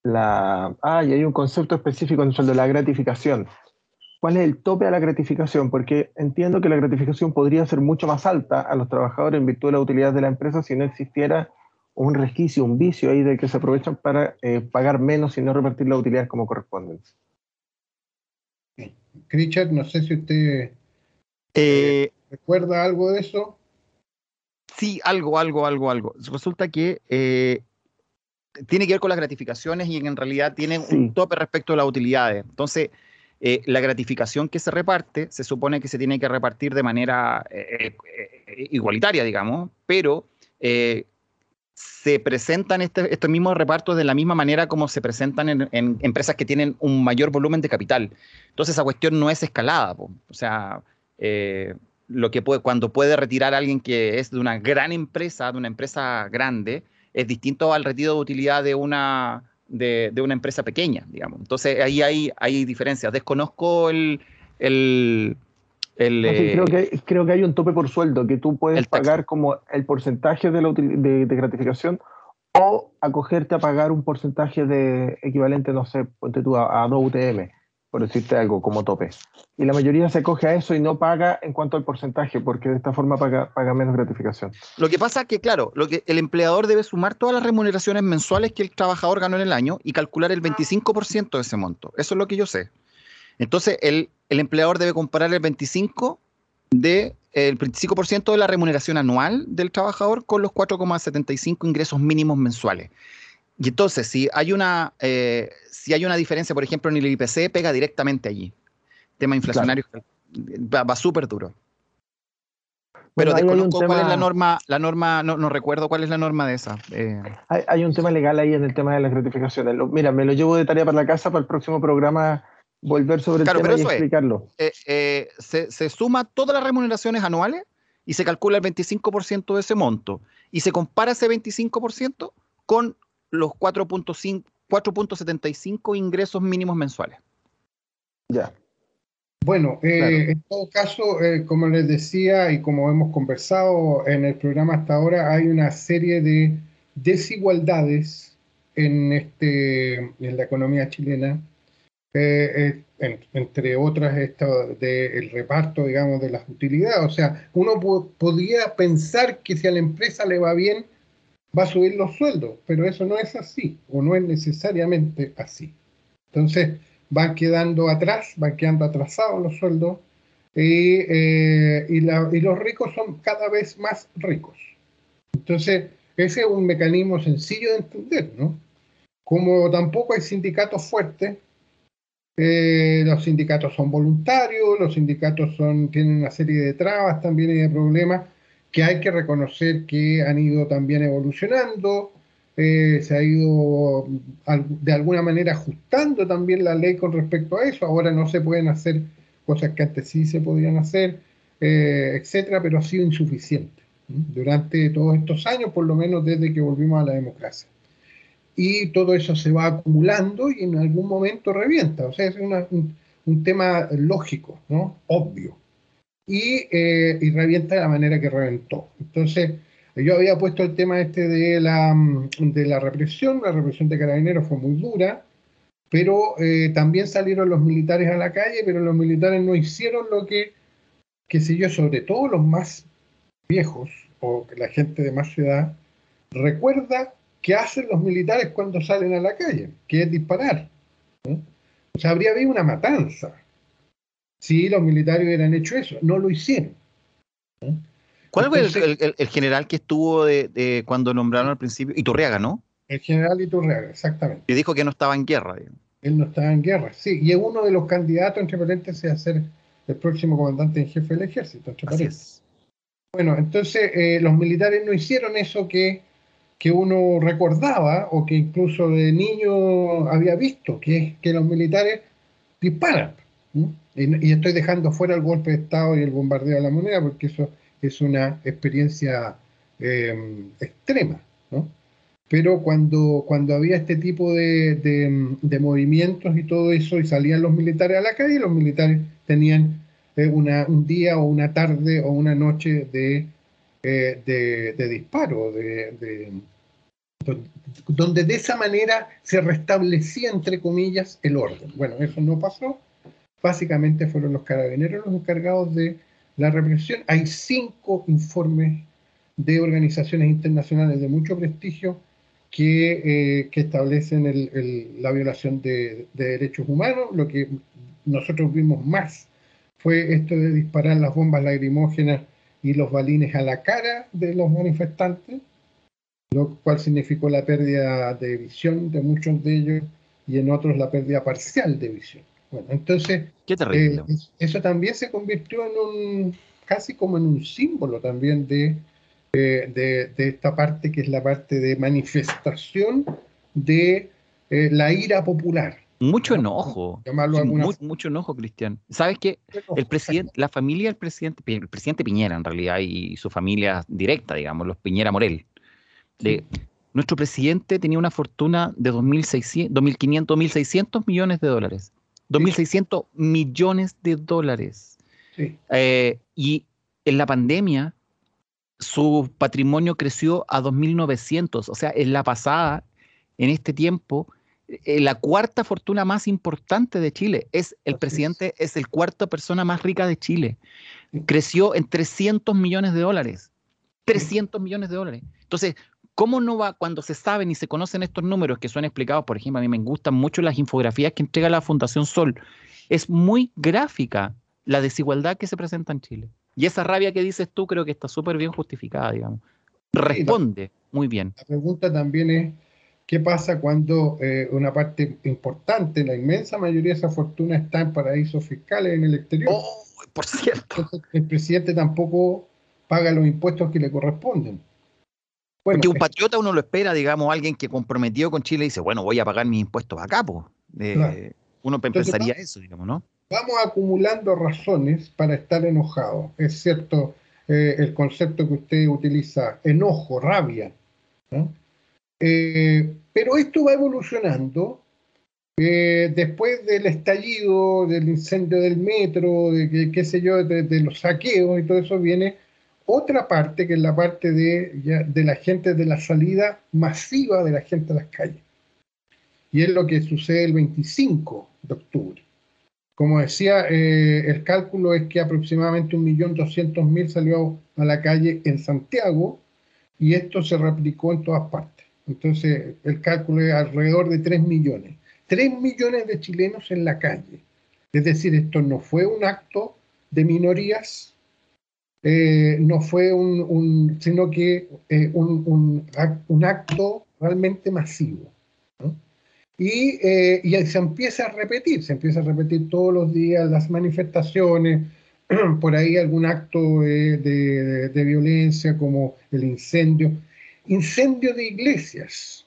la, ah, y hay un concepto específico en el de la gratificación. ¿Cuál es el tope a la gratificación? Porque entiendo que la gratificación podría ser mucho más alta a los trabajadores en virtud de la utilidad de la empresa si no existiera un resquicio, un vicio ahí de que se aprovechan para eh, pagar menos y no repartir las utilidades como corresponden. Richard, no sé si usted eh, recuerda algo de eso. Sí, algo, algo, algo, algo. Resulta que eh, tiene que ver con las gratificaciones y en realidad tiene un tope respecto a las utilidades. Entonces, la gratificación que se reparte se supone que se tiene que repartir de manera igualitaria, digamos, pero se presentan este, estos mismos repartos de la misma manera como se presentan en, empresas que tienen un mayor volumen de capital. Entonces esa cuestión no es escalada. O sea, eh, lo que cuando puede retirar alguien que es de una gran empresa, de una empresa grande, es distinto al retiro de utilidad de una, de, una empresa pequeña, digamos. Entonces ahí hay, hay diferencias. Desconozco el, eh, creo, que, creo que hay un tope por sueldo, que tú puedes pagar como el porcentaje de, la, de, gratificación o acogerte a pagar un porcentaje de equivalente, no sé, ponte tú a, 2 UTM, por decirte algo, como tope. Y la mayoría se acoge a eso y no paga en cuanto al porcentaje, porque de esta forma paga, paga menos gratificación. Lo que pasa es que, claro, lo que el empleador debe sumar todas las remuneraciones mensuales que el trabajador ganó en el año y calcular el 25% de ese monto. Eso es lo que yo sé. Entonces, el, el empleador debe comparar el 25 de el 25% de la remuneración anual del trabajador con los 4,75 ingresos mínimos mensuales. Y entonces, si hay una, eh, si hay una diferencia, por ejemplo, en el IPC, pega directamente allí. Tema inflacionario va, súper duro. Pero desconozco cuál es la norma, la norma, no, recuerdo cuál es la norma de esa. Eh. Hay, un tema legal ahí en el tema de las gratificaciones. mira, me lo llevo de tarea para la casa para el próximo programa volver sobre el tema y explicarlo. Eh, se, se, suma todas las remuneraciones anuales y se calcula el 25% de ese monto. Y se compara ese 25% con los 4.75 ingresos mínimos mensuales. Ya. Bueno, eh, en todo caso, eh, como les decía y como hemos conversado en el programa hasta ahora, hay una serie de desigualdades en, este, en la economía chilena, eh, entre otras esto del reparto, digamos, de las utilidades. O sea, uno podría pensar que si a la empresa le va bien, va a subir los sueldos, pero eso no es así, o no es necesariamente así. Entonces, van quedando atrás, van quedando atrasados los sueldos, y, eh, y, los ricos son cada vez más ricos. Entonces, ese es un mecanismo sencillo de entender, ¿no? Como tampoco hay sindicatos fuertes, eh, los sindicatos son voluntarios, los sindicatos son, tienen una serie de trabas también y de problemas, que hay que reconocer que han ido también evolucionando, eh, se ha ido de alguna manera ajustando también la ley con respecto a eso, ahora no se pueden hacer cosas que antes sí se podían hacer, eh, etcétera, pero ha sido insuficiente durante todos estos años, por lo menos desde que volvimos a la democracia. Y todo eso se va acumulando y en algún momento revienta, o sea, es un, un tema lógico, ¿no? obvio y, eh, y revienta de la manera que reventó. Entonces, yo había puesto el tema este de la, de la represión, la represión de carabineros fue muy dura, pero eh, también salieron los militares a la calle, pero los militares no hicieron lo que, qué sé yo, sobre todo los más viejos o la gente de más edad, recuerda qué hacen los militares cuando salen a la calle, que es disparar. O sea, habría habido una matanza, si los militares hubieran hecho eso. No lo hicieron. ¿Cuál fue el, general que estuvo de, cuando nombraron al principio? Iturriaga, ¿no? El general Iturriaga, exactamente. Y dijo que no estaba en guerra. Él no estaba en guerra, sí. Y es uno de los candidatos, entre paréntesis, a ser el próximo comandante en jefe del ejército, entre paréntesis. Bueno, entonces eh, los militares no hicieron eso que, que uno recordaba o que incluso de niño había visto, que es que los militares disparan. Y, estoy dejando fuera el golpe de Estado y el bombardeo de la moneda porque eso es una experiencia em, extrema, ¿no? Pero cuando, cuando había este tipo de, de, movimientos y todo eso, y salían los militares a la calle, los militares tenían eh, una, un día o una tarde o una noche de, eh, de disparo, de, donde de esa manera se restablecía, entre comillas, el orden. Bueno, eso no pasó básicamente fueron los carabineros los encargados de la represión. Hay cinco informes de organizaciones internacionales de mucho prestigio que, eh, establecen la violación de, derechos humanos. Lo que nosotros vimos más fue esto de disparar las bombas lacrimógenas y los balines a la cara de los manifestantes, lo cual significó la pérdida de visión de muchos de ellos y en otros la pérdida parcial de visión. Bueno, entonces, eh, eso también se convirtió en un, casi como en un símbolo también de, de, esta parte que es la parte de manifestación de eh, la ira popular. Mucho enojo. mucho enojo, Cristian. ¿Sabes qué? El presidente, la familia del presidente, el presidente Piñera en realidad y su familia directa, digamos, los Piñera Morel. De, nuestro presidente tenía una fortuna de 2.500, 2.600 millones de dólares. 2.600 millones de dólares. Eh, y en la pandemia, su patrimonio creció a 2.900. O sea, en la pasada, en este tiempo, eh, la cuarta fortuna más importante de Chile. Es el presidente, es. el cuarta persona más rica de Chile. Creció en 300 millones de dólares. 300 millones de dólares. Entonces, ¿Cómo no va cuando se saben y se conocen estos números que son explicados? Por ejemplo, a mí me gustan mucho las infografías que entrega la Fundación Sol. Es muy gráfica la desigualdad que se presenta en Chile. Y esa rabia que dices tú creo que está súper bien justificada, digamos. Responde muy bien. La pregunta también es, ¿qué pasa cuando eh, una parte importante, la inmensa mayoría de esa fortuna está en paraísos fiscales en el exterior? Oh, por cierto. el presidente tampoco paga los impuestos que le corresponden. Bueno, Porque un patriota uno lo espera, digamos, alguien que comprometió con Chile y dice, bueno, voy a pagar mis impuestos acá, pues. Uno pensaría eso, digamos, ¿no? Vamos acumulando razones para estar enojados. Es cierto eh, el concepto que usted utiliza, enojo, rabia. Eh, pero esto va evolucionando. Eh, después del estallido, del incendio del metro, de qué sé yo, de, los saqueos y todo eso, viene otra parte que es la parte de, la gente, de la salida masiva de la gente a las calles. Y es lo que sucede el 25 de octubre. Como decía, eh, el cálculo es que aproximadamente 1.200.000 salió a la calle en Santiago y esto se replicó en todas partes. Entonces, el cálculo es alrededor de 3 millones. 3 millones de chilenos en la calle. Es decir, esto no fue un acto de minorías, eh, no fue un, sino que eh, un, un, acto realmente masivo. Eh, y, se empieza a repetir, se empieza a repetir todos los días las manifestaciones, [clears throat] por ahí algún acto de, violencia como el incendio, incendio de iglesias.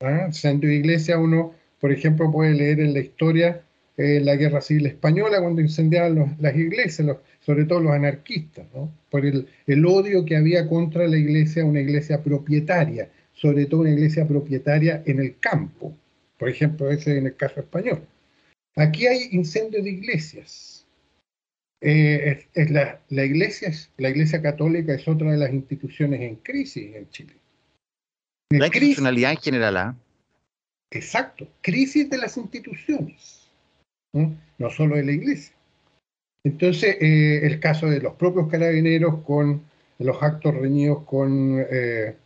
¿ah? Incendio de iglesias uno, por ejemplo, puede leer en la historia eh, la guerra civil española cuando incendiaban las iglesias, sobre todo los anarquistas, por el, el odio que había contra la iglesia, una iglesia propietaria, sobre todo una iglesia propietaria en el campo. Por ejemplo, ese en el caso español. Aquí hay incendio de iglesias. Eh, es, la, iglesia, la iglesia católica es otra de las instituciones en crisis en Chile. la institucionalidad en general, ¿ah? Exacto, crisis de las instituciones, no, solo de la iglesia. Entonces, eh, el caso de los propios carabineros con los actos reñidos con, eh,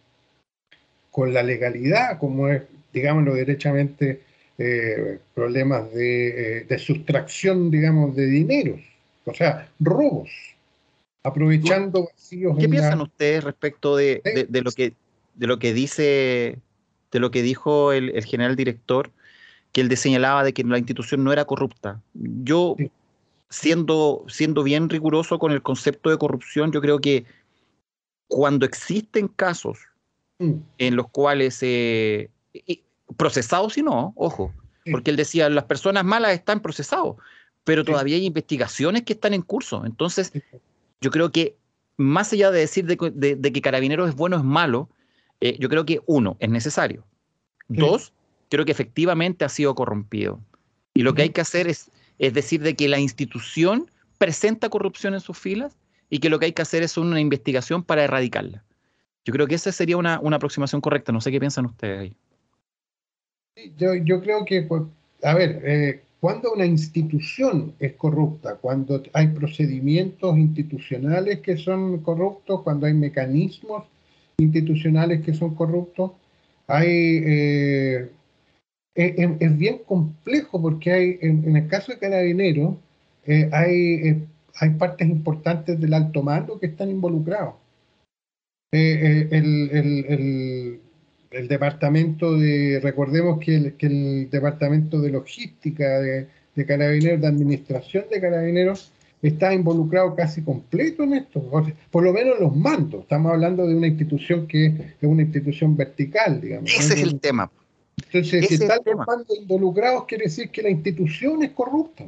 con la legalidad, como es digámoslo derechamente, problemas eh, de, sustracción, digamos, de dineros, o sea, robos, aprovechando vacíos. ¿Qué piensan ustedes respecto de, lo que, de lo que dice, de lo que dijo el, general director, que él señalaba de que la institución no era corrupta? Yo, siendo, siendo bien riguroso con el concepto de corrupción, yo creo que cuando existen casos mm. en los cuales eh, procesados y no, ojo, porque él decía, las personas malas están procesados, pero todavía hay investigaciones que están en curso. Entonces, yo creo que más allá de decir de, que Carabineros es bueno o es malo, eh, yo creo que uno, es necesario. Dos, creo que efectivamente ha sido corrompido. Y lo que hay que hacer es, es decir de que la institución presenta corrupción en sus filas y que lo que hay que hacer es una investigación para erradicarla. Yo creo que esa sería una, una aproximación correcta. No sé qué piensan ustedes ahí. Yo, yo creo que, pues, a ver, eh, cuando una institución es corrupta, cuando hay procedimientos institucionales que son corruptos, cuando hay mecanismos institucionales que son corruptos, eh, es, bien complejo porque hay, en, el caso de Carabineros, eh, hay, hay partes importantes del alto mando que están involucrados. el, el departamento de, recordemos que el, que el departamento de logística de, carabineros, de administración de carabineros, está involucrado casi completo en esto, por lo menos los mandos. Estamos hablando de una institución que es una institución vertical, digamos. Ese es el tema. Entonces, si están los mandos involucrados, quiere decir que la institución es corrupta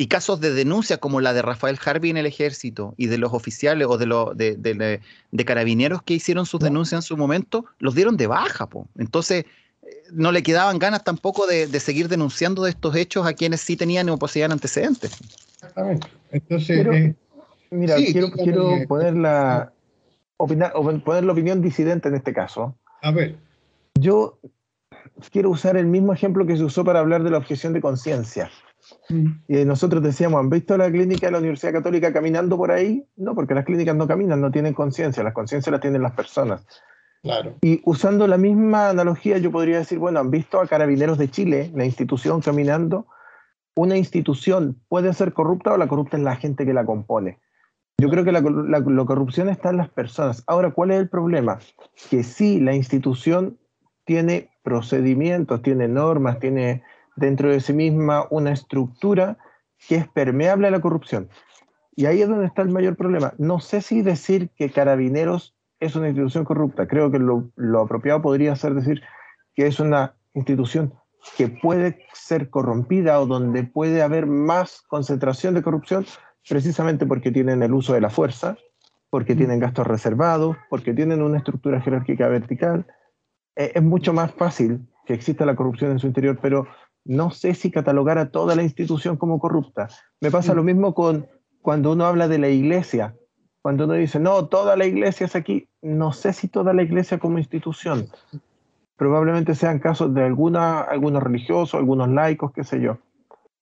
y casos de denuncia como la de Rafael Harvey en el ejército y de los oficiales o de, los de, carabineros que hicieron sus denuncias en su momento, los dieron de baja. Po. Entonces, eh, no le quedaban ganas tampoco de, seguir denunciando de estos hechos a quienes sí tenían o poseían antecedentes. Exactamente. Entonces, eh, mira, quiero, quiero poner, la, poner la opinión disidente en este caso. A ver. Yo quiero usar el mismo ejemplo que se usó para hablar de la objeción de conciencia. Y nosotros decíamos, ¿han visto la clínica de la Universidad Católica caminando por ahí? No, porque las clínicas no caminan, no tienen conciencia, las conciencias las tienen las personas. Claro. Y usando la misma analogía, yo podría decir, bueno, ¿han visto a Carabineros de Chile, la institución caminando? Una institución puede ser corrupta o la corrupta es la gente que la compone. Yo creo que la, corrupción está en las personas. Ahora, ¿cuál es el problema? Que sí, la institución tiene procedimientos, tiene normas, tiene dentro de sí misma una estructura que es permeable a la corrupción. Y ahí es donde está el mayor problema. No sé si decir que Carabineros es una institución corrupta. Creo que lo, lo apropiado podría ser decir que es una institución que puede ser corrompida o donde puede haber más concentración de corrupción precisamente porque tienen el uso de la fuerza, porque tienen gastos reservados, porque tienen una estructura jerárquica vertical. Eh, es mucho más fácil que exista la corrupción en su interior, pero no sé si catalogar a toda la institución como corrupta. Me pasa lo mismo con cuando uno habla de la iglesia. Cuando uno dice, no, toda la iglesia es aquí, no sé si toda la iglesia como institución. Probablemente sean casos de alguna, algunos religiosos, algunos laicos, qué sé yo.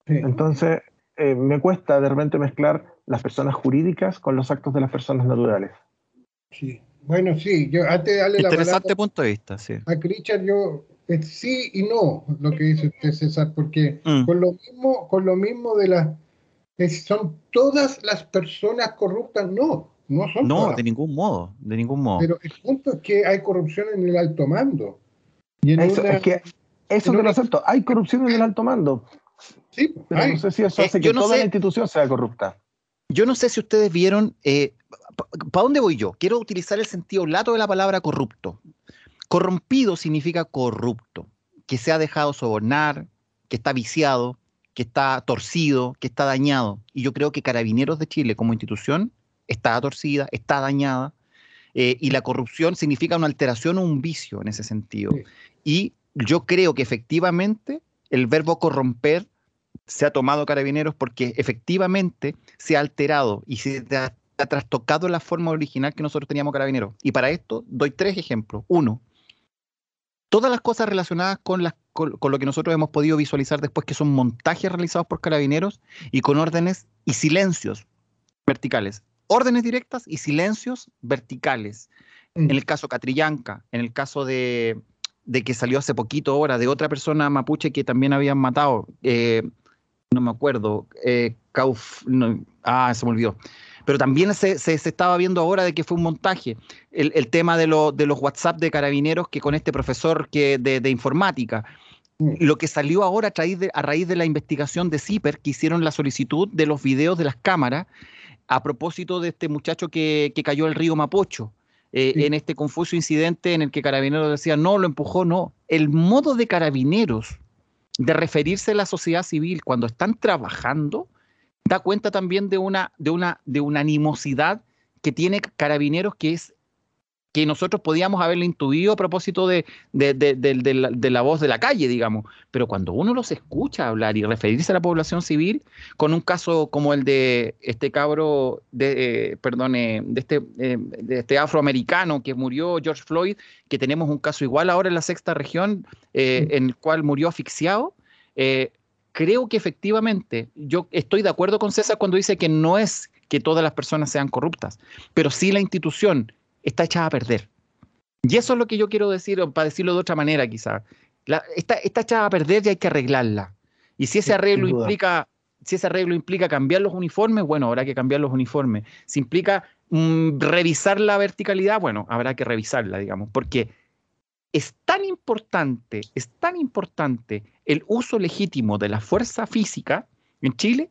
Entonces, eh, me cuesta de repente mezclar las personas jurídicas con los actos de las personas naturales. Sí, bueno, sí, yo antes de darle Interesante punto de vista, sí. A Richard yo sí y no lo que dice usted César, porque mm. con lo mismo, con lo mismo de las son todas las personas corruptas, no, no son No, de ningún modo, de ningún modo. Pero el punto es que hay corrupción en el alto mando. eso, es que eso te lo acepto, hay corrupción en el alto mando, Sí, no sé si eso hace eh, que toda la institución sea corrupta. Yo no sé si ustedes vieron, eh, ¿para dónde voy yo? Quiero utilizar el sentido lato de la palabra corrupto. Corrompido significa corrupto, que se ha dejado sobornar, que está viciado, que está torcido, que está dañado. Y yo creo que Carabineros de Chile como institución está torcida, está dañada, eh, y la corrupción significa una alteración o un vicio en ese sentido. Y yo creo que efectivamente el verbo corromper se ha tomado carabineros porque efectivamente se ha alterado y se ha, trastocado la forma original que nosotros teníamos carabineros. Y para esto doy tres ejemplos. Uno, todas las cosas relacionadas con, con, lo que nosotros hemos podido visualizar después, que son montajes realizados por carabineros y con órdenes y silencios verticales. Órdenes directas y silencios verticales. Mm. En el caso Catrillanca, en el caso de, de que salió hace poquito ahora de otra persona mapuche que también habían matado, eh, no me acuerdo, eh, ah, se me olvidó. Pero también se, se, estaba viendo ahora de que fue un montaje. El, tema de, de, los WhatsApp de carabineros que con este profesor que de, informática. Mm. Lo que salió ahora a raíz, de, a raíz de la investigación de CIPER, que hicieron la solicitud de los videos de las cámaras a propósito de este muchacho que, que cayó al río Mapocho. Eh, en este confuso incidente en el que Carabineros decía, no, lo empujó, no. El modo de Carabineros de referirse a la sociedad civil cuando están trabajando da cuenta también de una, de una, de una animosidad que tiene Carabineros que es que nosotros podíamos haberlo intuido a propósito de, de, la, voz de la calle, digamos. Pero cuando uno los escucha hablar y referirse a la población civil, con un caso como el de este cabro, de, eh, perdón, de, este, eh, de este afroamericano que murió, George Floyd, que tenemos un caso igual ahora en la sexta región, eh, en el cual murió asfixiado, creo que efectivamente, yo estoy de acuerdo con César cuando dice que no es que todas las personas sean corruptas, pero sí la institución está echada a perder. Y eso es lo que yo quiero decir, para decirlo de otra manera quizá. está, está echada a perder y hay que arreglarla. Y si ese arreglo implica, si ese arreglo implica cambiar los uniformes, bueno, habrá que cambiar los uniformes. Si implica mm, revisar la verticalidad, bueno, habrá que revisarla, digamos, porque es tan importante, es tan importante el uso legítimo de la fuerza física en Chile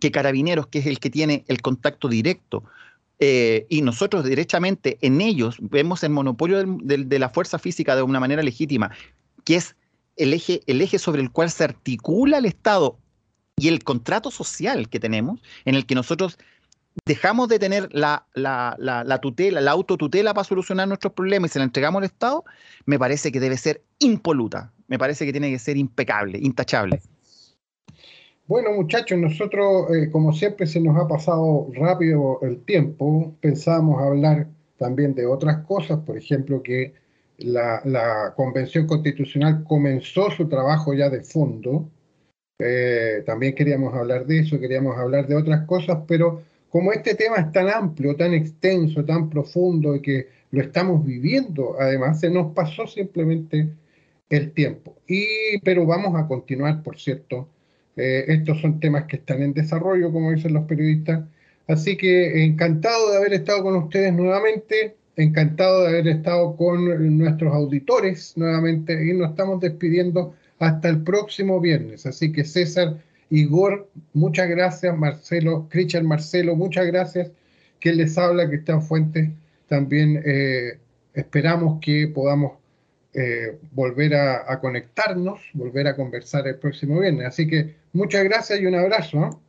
que Carabineros, que es el que tiene el contacto directo eh, y nosotros derechamente en ellos vemos el monopolio de la fuerza física de una manera legítima, que es el eje, el eje sobre el cual se articula el Estado y el contrato social que tenemos, en el que nosotros dejamos de tener la, la, tutela, la autotutela para solucionar nuestros problemas y se la entregamos al Estado, me parece que debe ser impoluta, me parece que tiene que ser impecable, intachable. Bueno, muchachos, nosotros, eh, como siempre, se nos ha pasado rápido el tiempo. Pensábamos hablar también de otras cosas, por ejemplo, que la, Convención Constitucional comenzó su trabajo ya de fondo. Eh, también queríamos hablar de eso, queríamos hablar de otras cosas, pero como este tema es tan amplio, tan extenso, tan profundo y que lo estamos viviendo, además, se nos pasó simplemente el tiempo. Y, pero vamos a continuar, por cierto, eh, estos son temas que están en desarrollo, como dicen los periodistas. Así que encantado de haber estado con ustedes nuevamente, encantado de haber estado con nuestros auditores nuevamente y nos estamos despidiendo hasta el próximo viernes. Así que César, Igor, muchas gracias, Marcelo, Christian Marcelo, muchas gracias. Que les habla, en Fuentes, también eh, esperamos que podamos eh, volver a, conectarnos, volver a conversar el próximo viernes. Así que muchas gracias y un abrazo.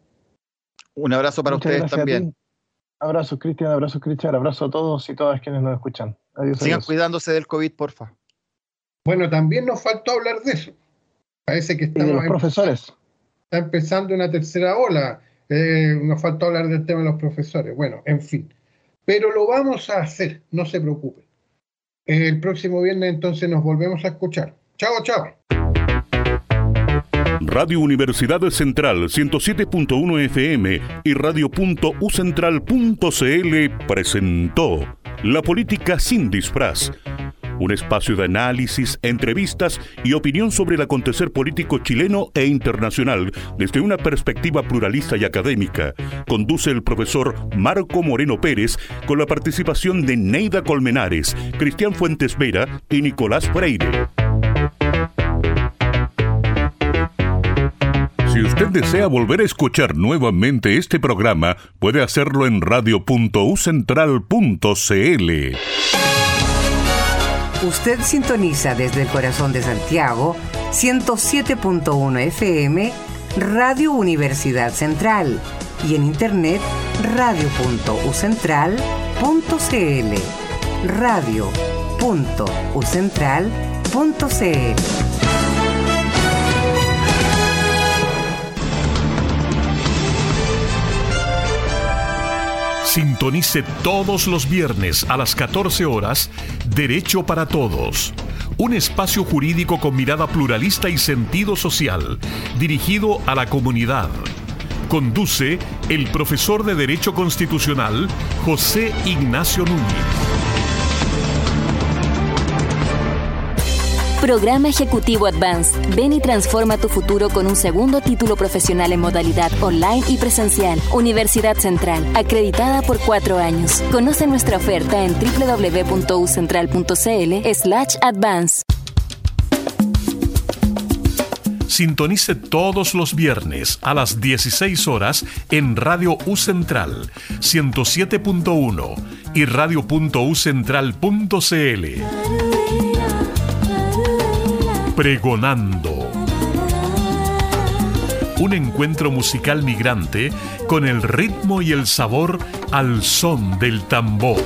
Un abrazo para ustedes también. Abrazos, Cristian, abrazos, Cristian, abrazo a todos y todas quienes nos escuchan. Adiós. Sigan cuidándose del COVID, porfa. Bueno, también nos faltó hablar de eso. Parece que estamos. los profesores. Está empezando una tercera ola. Eh, nos faltó hablar del tema de los profesores. Bueno, en fin. Pero lo vamos a hacer, no se preocupen. El próximo viernes entonces nos volvemos a escuchar. Chao, chao. Radio Universidad Central 107.1 FM y radio.ucentral.cl presentó La Política sin disfraz. Un espacio de análisis, entrevistas y opinión sobre el acontecer político chileno e internacional desde una perspectiva pluralista y académica. Conduce el profesor Marco Moreno Pérez con la participación de Neida Colmenares, Cristian Fuentes Vera y Nicolás Freire. Si usted desea volver a escuchar nuevamente este programa, puede hacerlo en radio.ucentral.cl. Usted sintoniza desde el corazón de Santiago 107.1 FM Radio Universidad Central y en internet radio.ucentral.cl radio.ucentral.cl Sintonice todos los viernes a las 14 horas Derecho para Todos, un espacio jurídico con mirada pluralista y sentido social, dirigido a la comunidad. Conduce el profesor de Derecho Constitucional José Ignacio Núñez. Programa Ejecutivo Advanced. Ven y transforma tu futuro con un segundo título profesional en modalidad online y presencial. Universidad Central, acreditada por cuatro años. Conoce nuestra oferta en www.ucentral.cl slash advance. Sintonice todos los viernes a las 16 horas en Radio U Central 107.1 y radio.ucentral.cl. Pregonando. Un encuentro musical migrante con el ritmo y el sabor al son del tambor.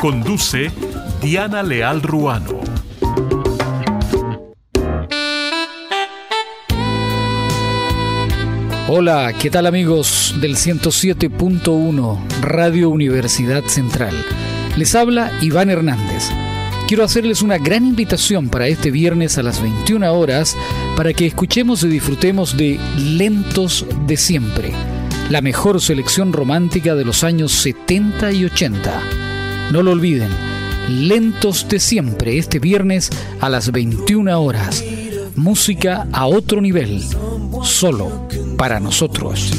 Conduce Diana Leal Ruano. Hola, ¿qué tal amigos del 107.1 Radio Universidad Central? Les habla Iván Hernández quiero hacerles una gran invitación para este viernes a las 21 horas para que escuchemos y disfrutemos de Lentos de Siempre, la mejor selección romántica de los años 70 y 80. No lo olviden, Lentos de Siempre, este viernes a las 21 horas. Música a otro nivel, solo para nosotros.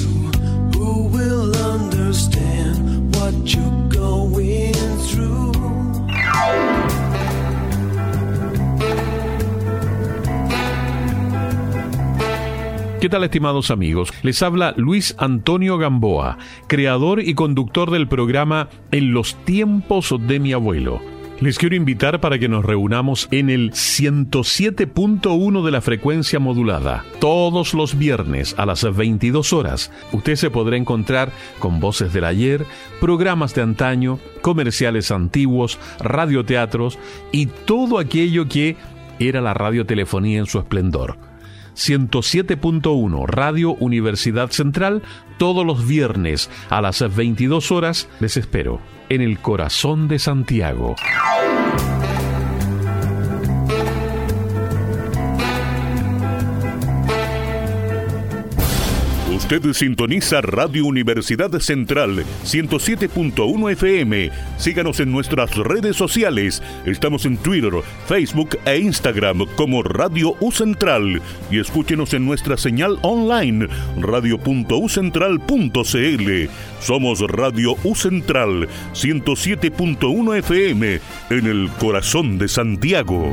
¿Qué tal estimados amigos? Les habla Luis Antonio Gamboa, creador y conductor del programa En los tiempos de mi abuelo. Les quiero invitar para que nos reunamos en el 107.1 de la frecuencia modulada. Todos los viernes a las 22 horas, usted se podrá encontrar con voces del ayer, programas de antaño, comerciales antiguos, radioteatros y todo aquello que era la radiotelefonía en su esplendor. 107.1 Radio Universidad Central todos los viernes a las 22 horas. Les espero en el corazón de Santiago. Usted sintoniza Radio Universidad Central 107.1 FM. Síganos en nuestras redes sociales. Estamos en Twitter, Facebook e Instagram como Radio U Central. Y escúchenos en nuestra señal online radio.ucentral.cl. Somos Radio U Central 107.1 FM en el corazón de Santiago.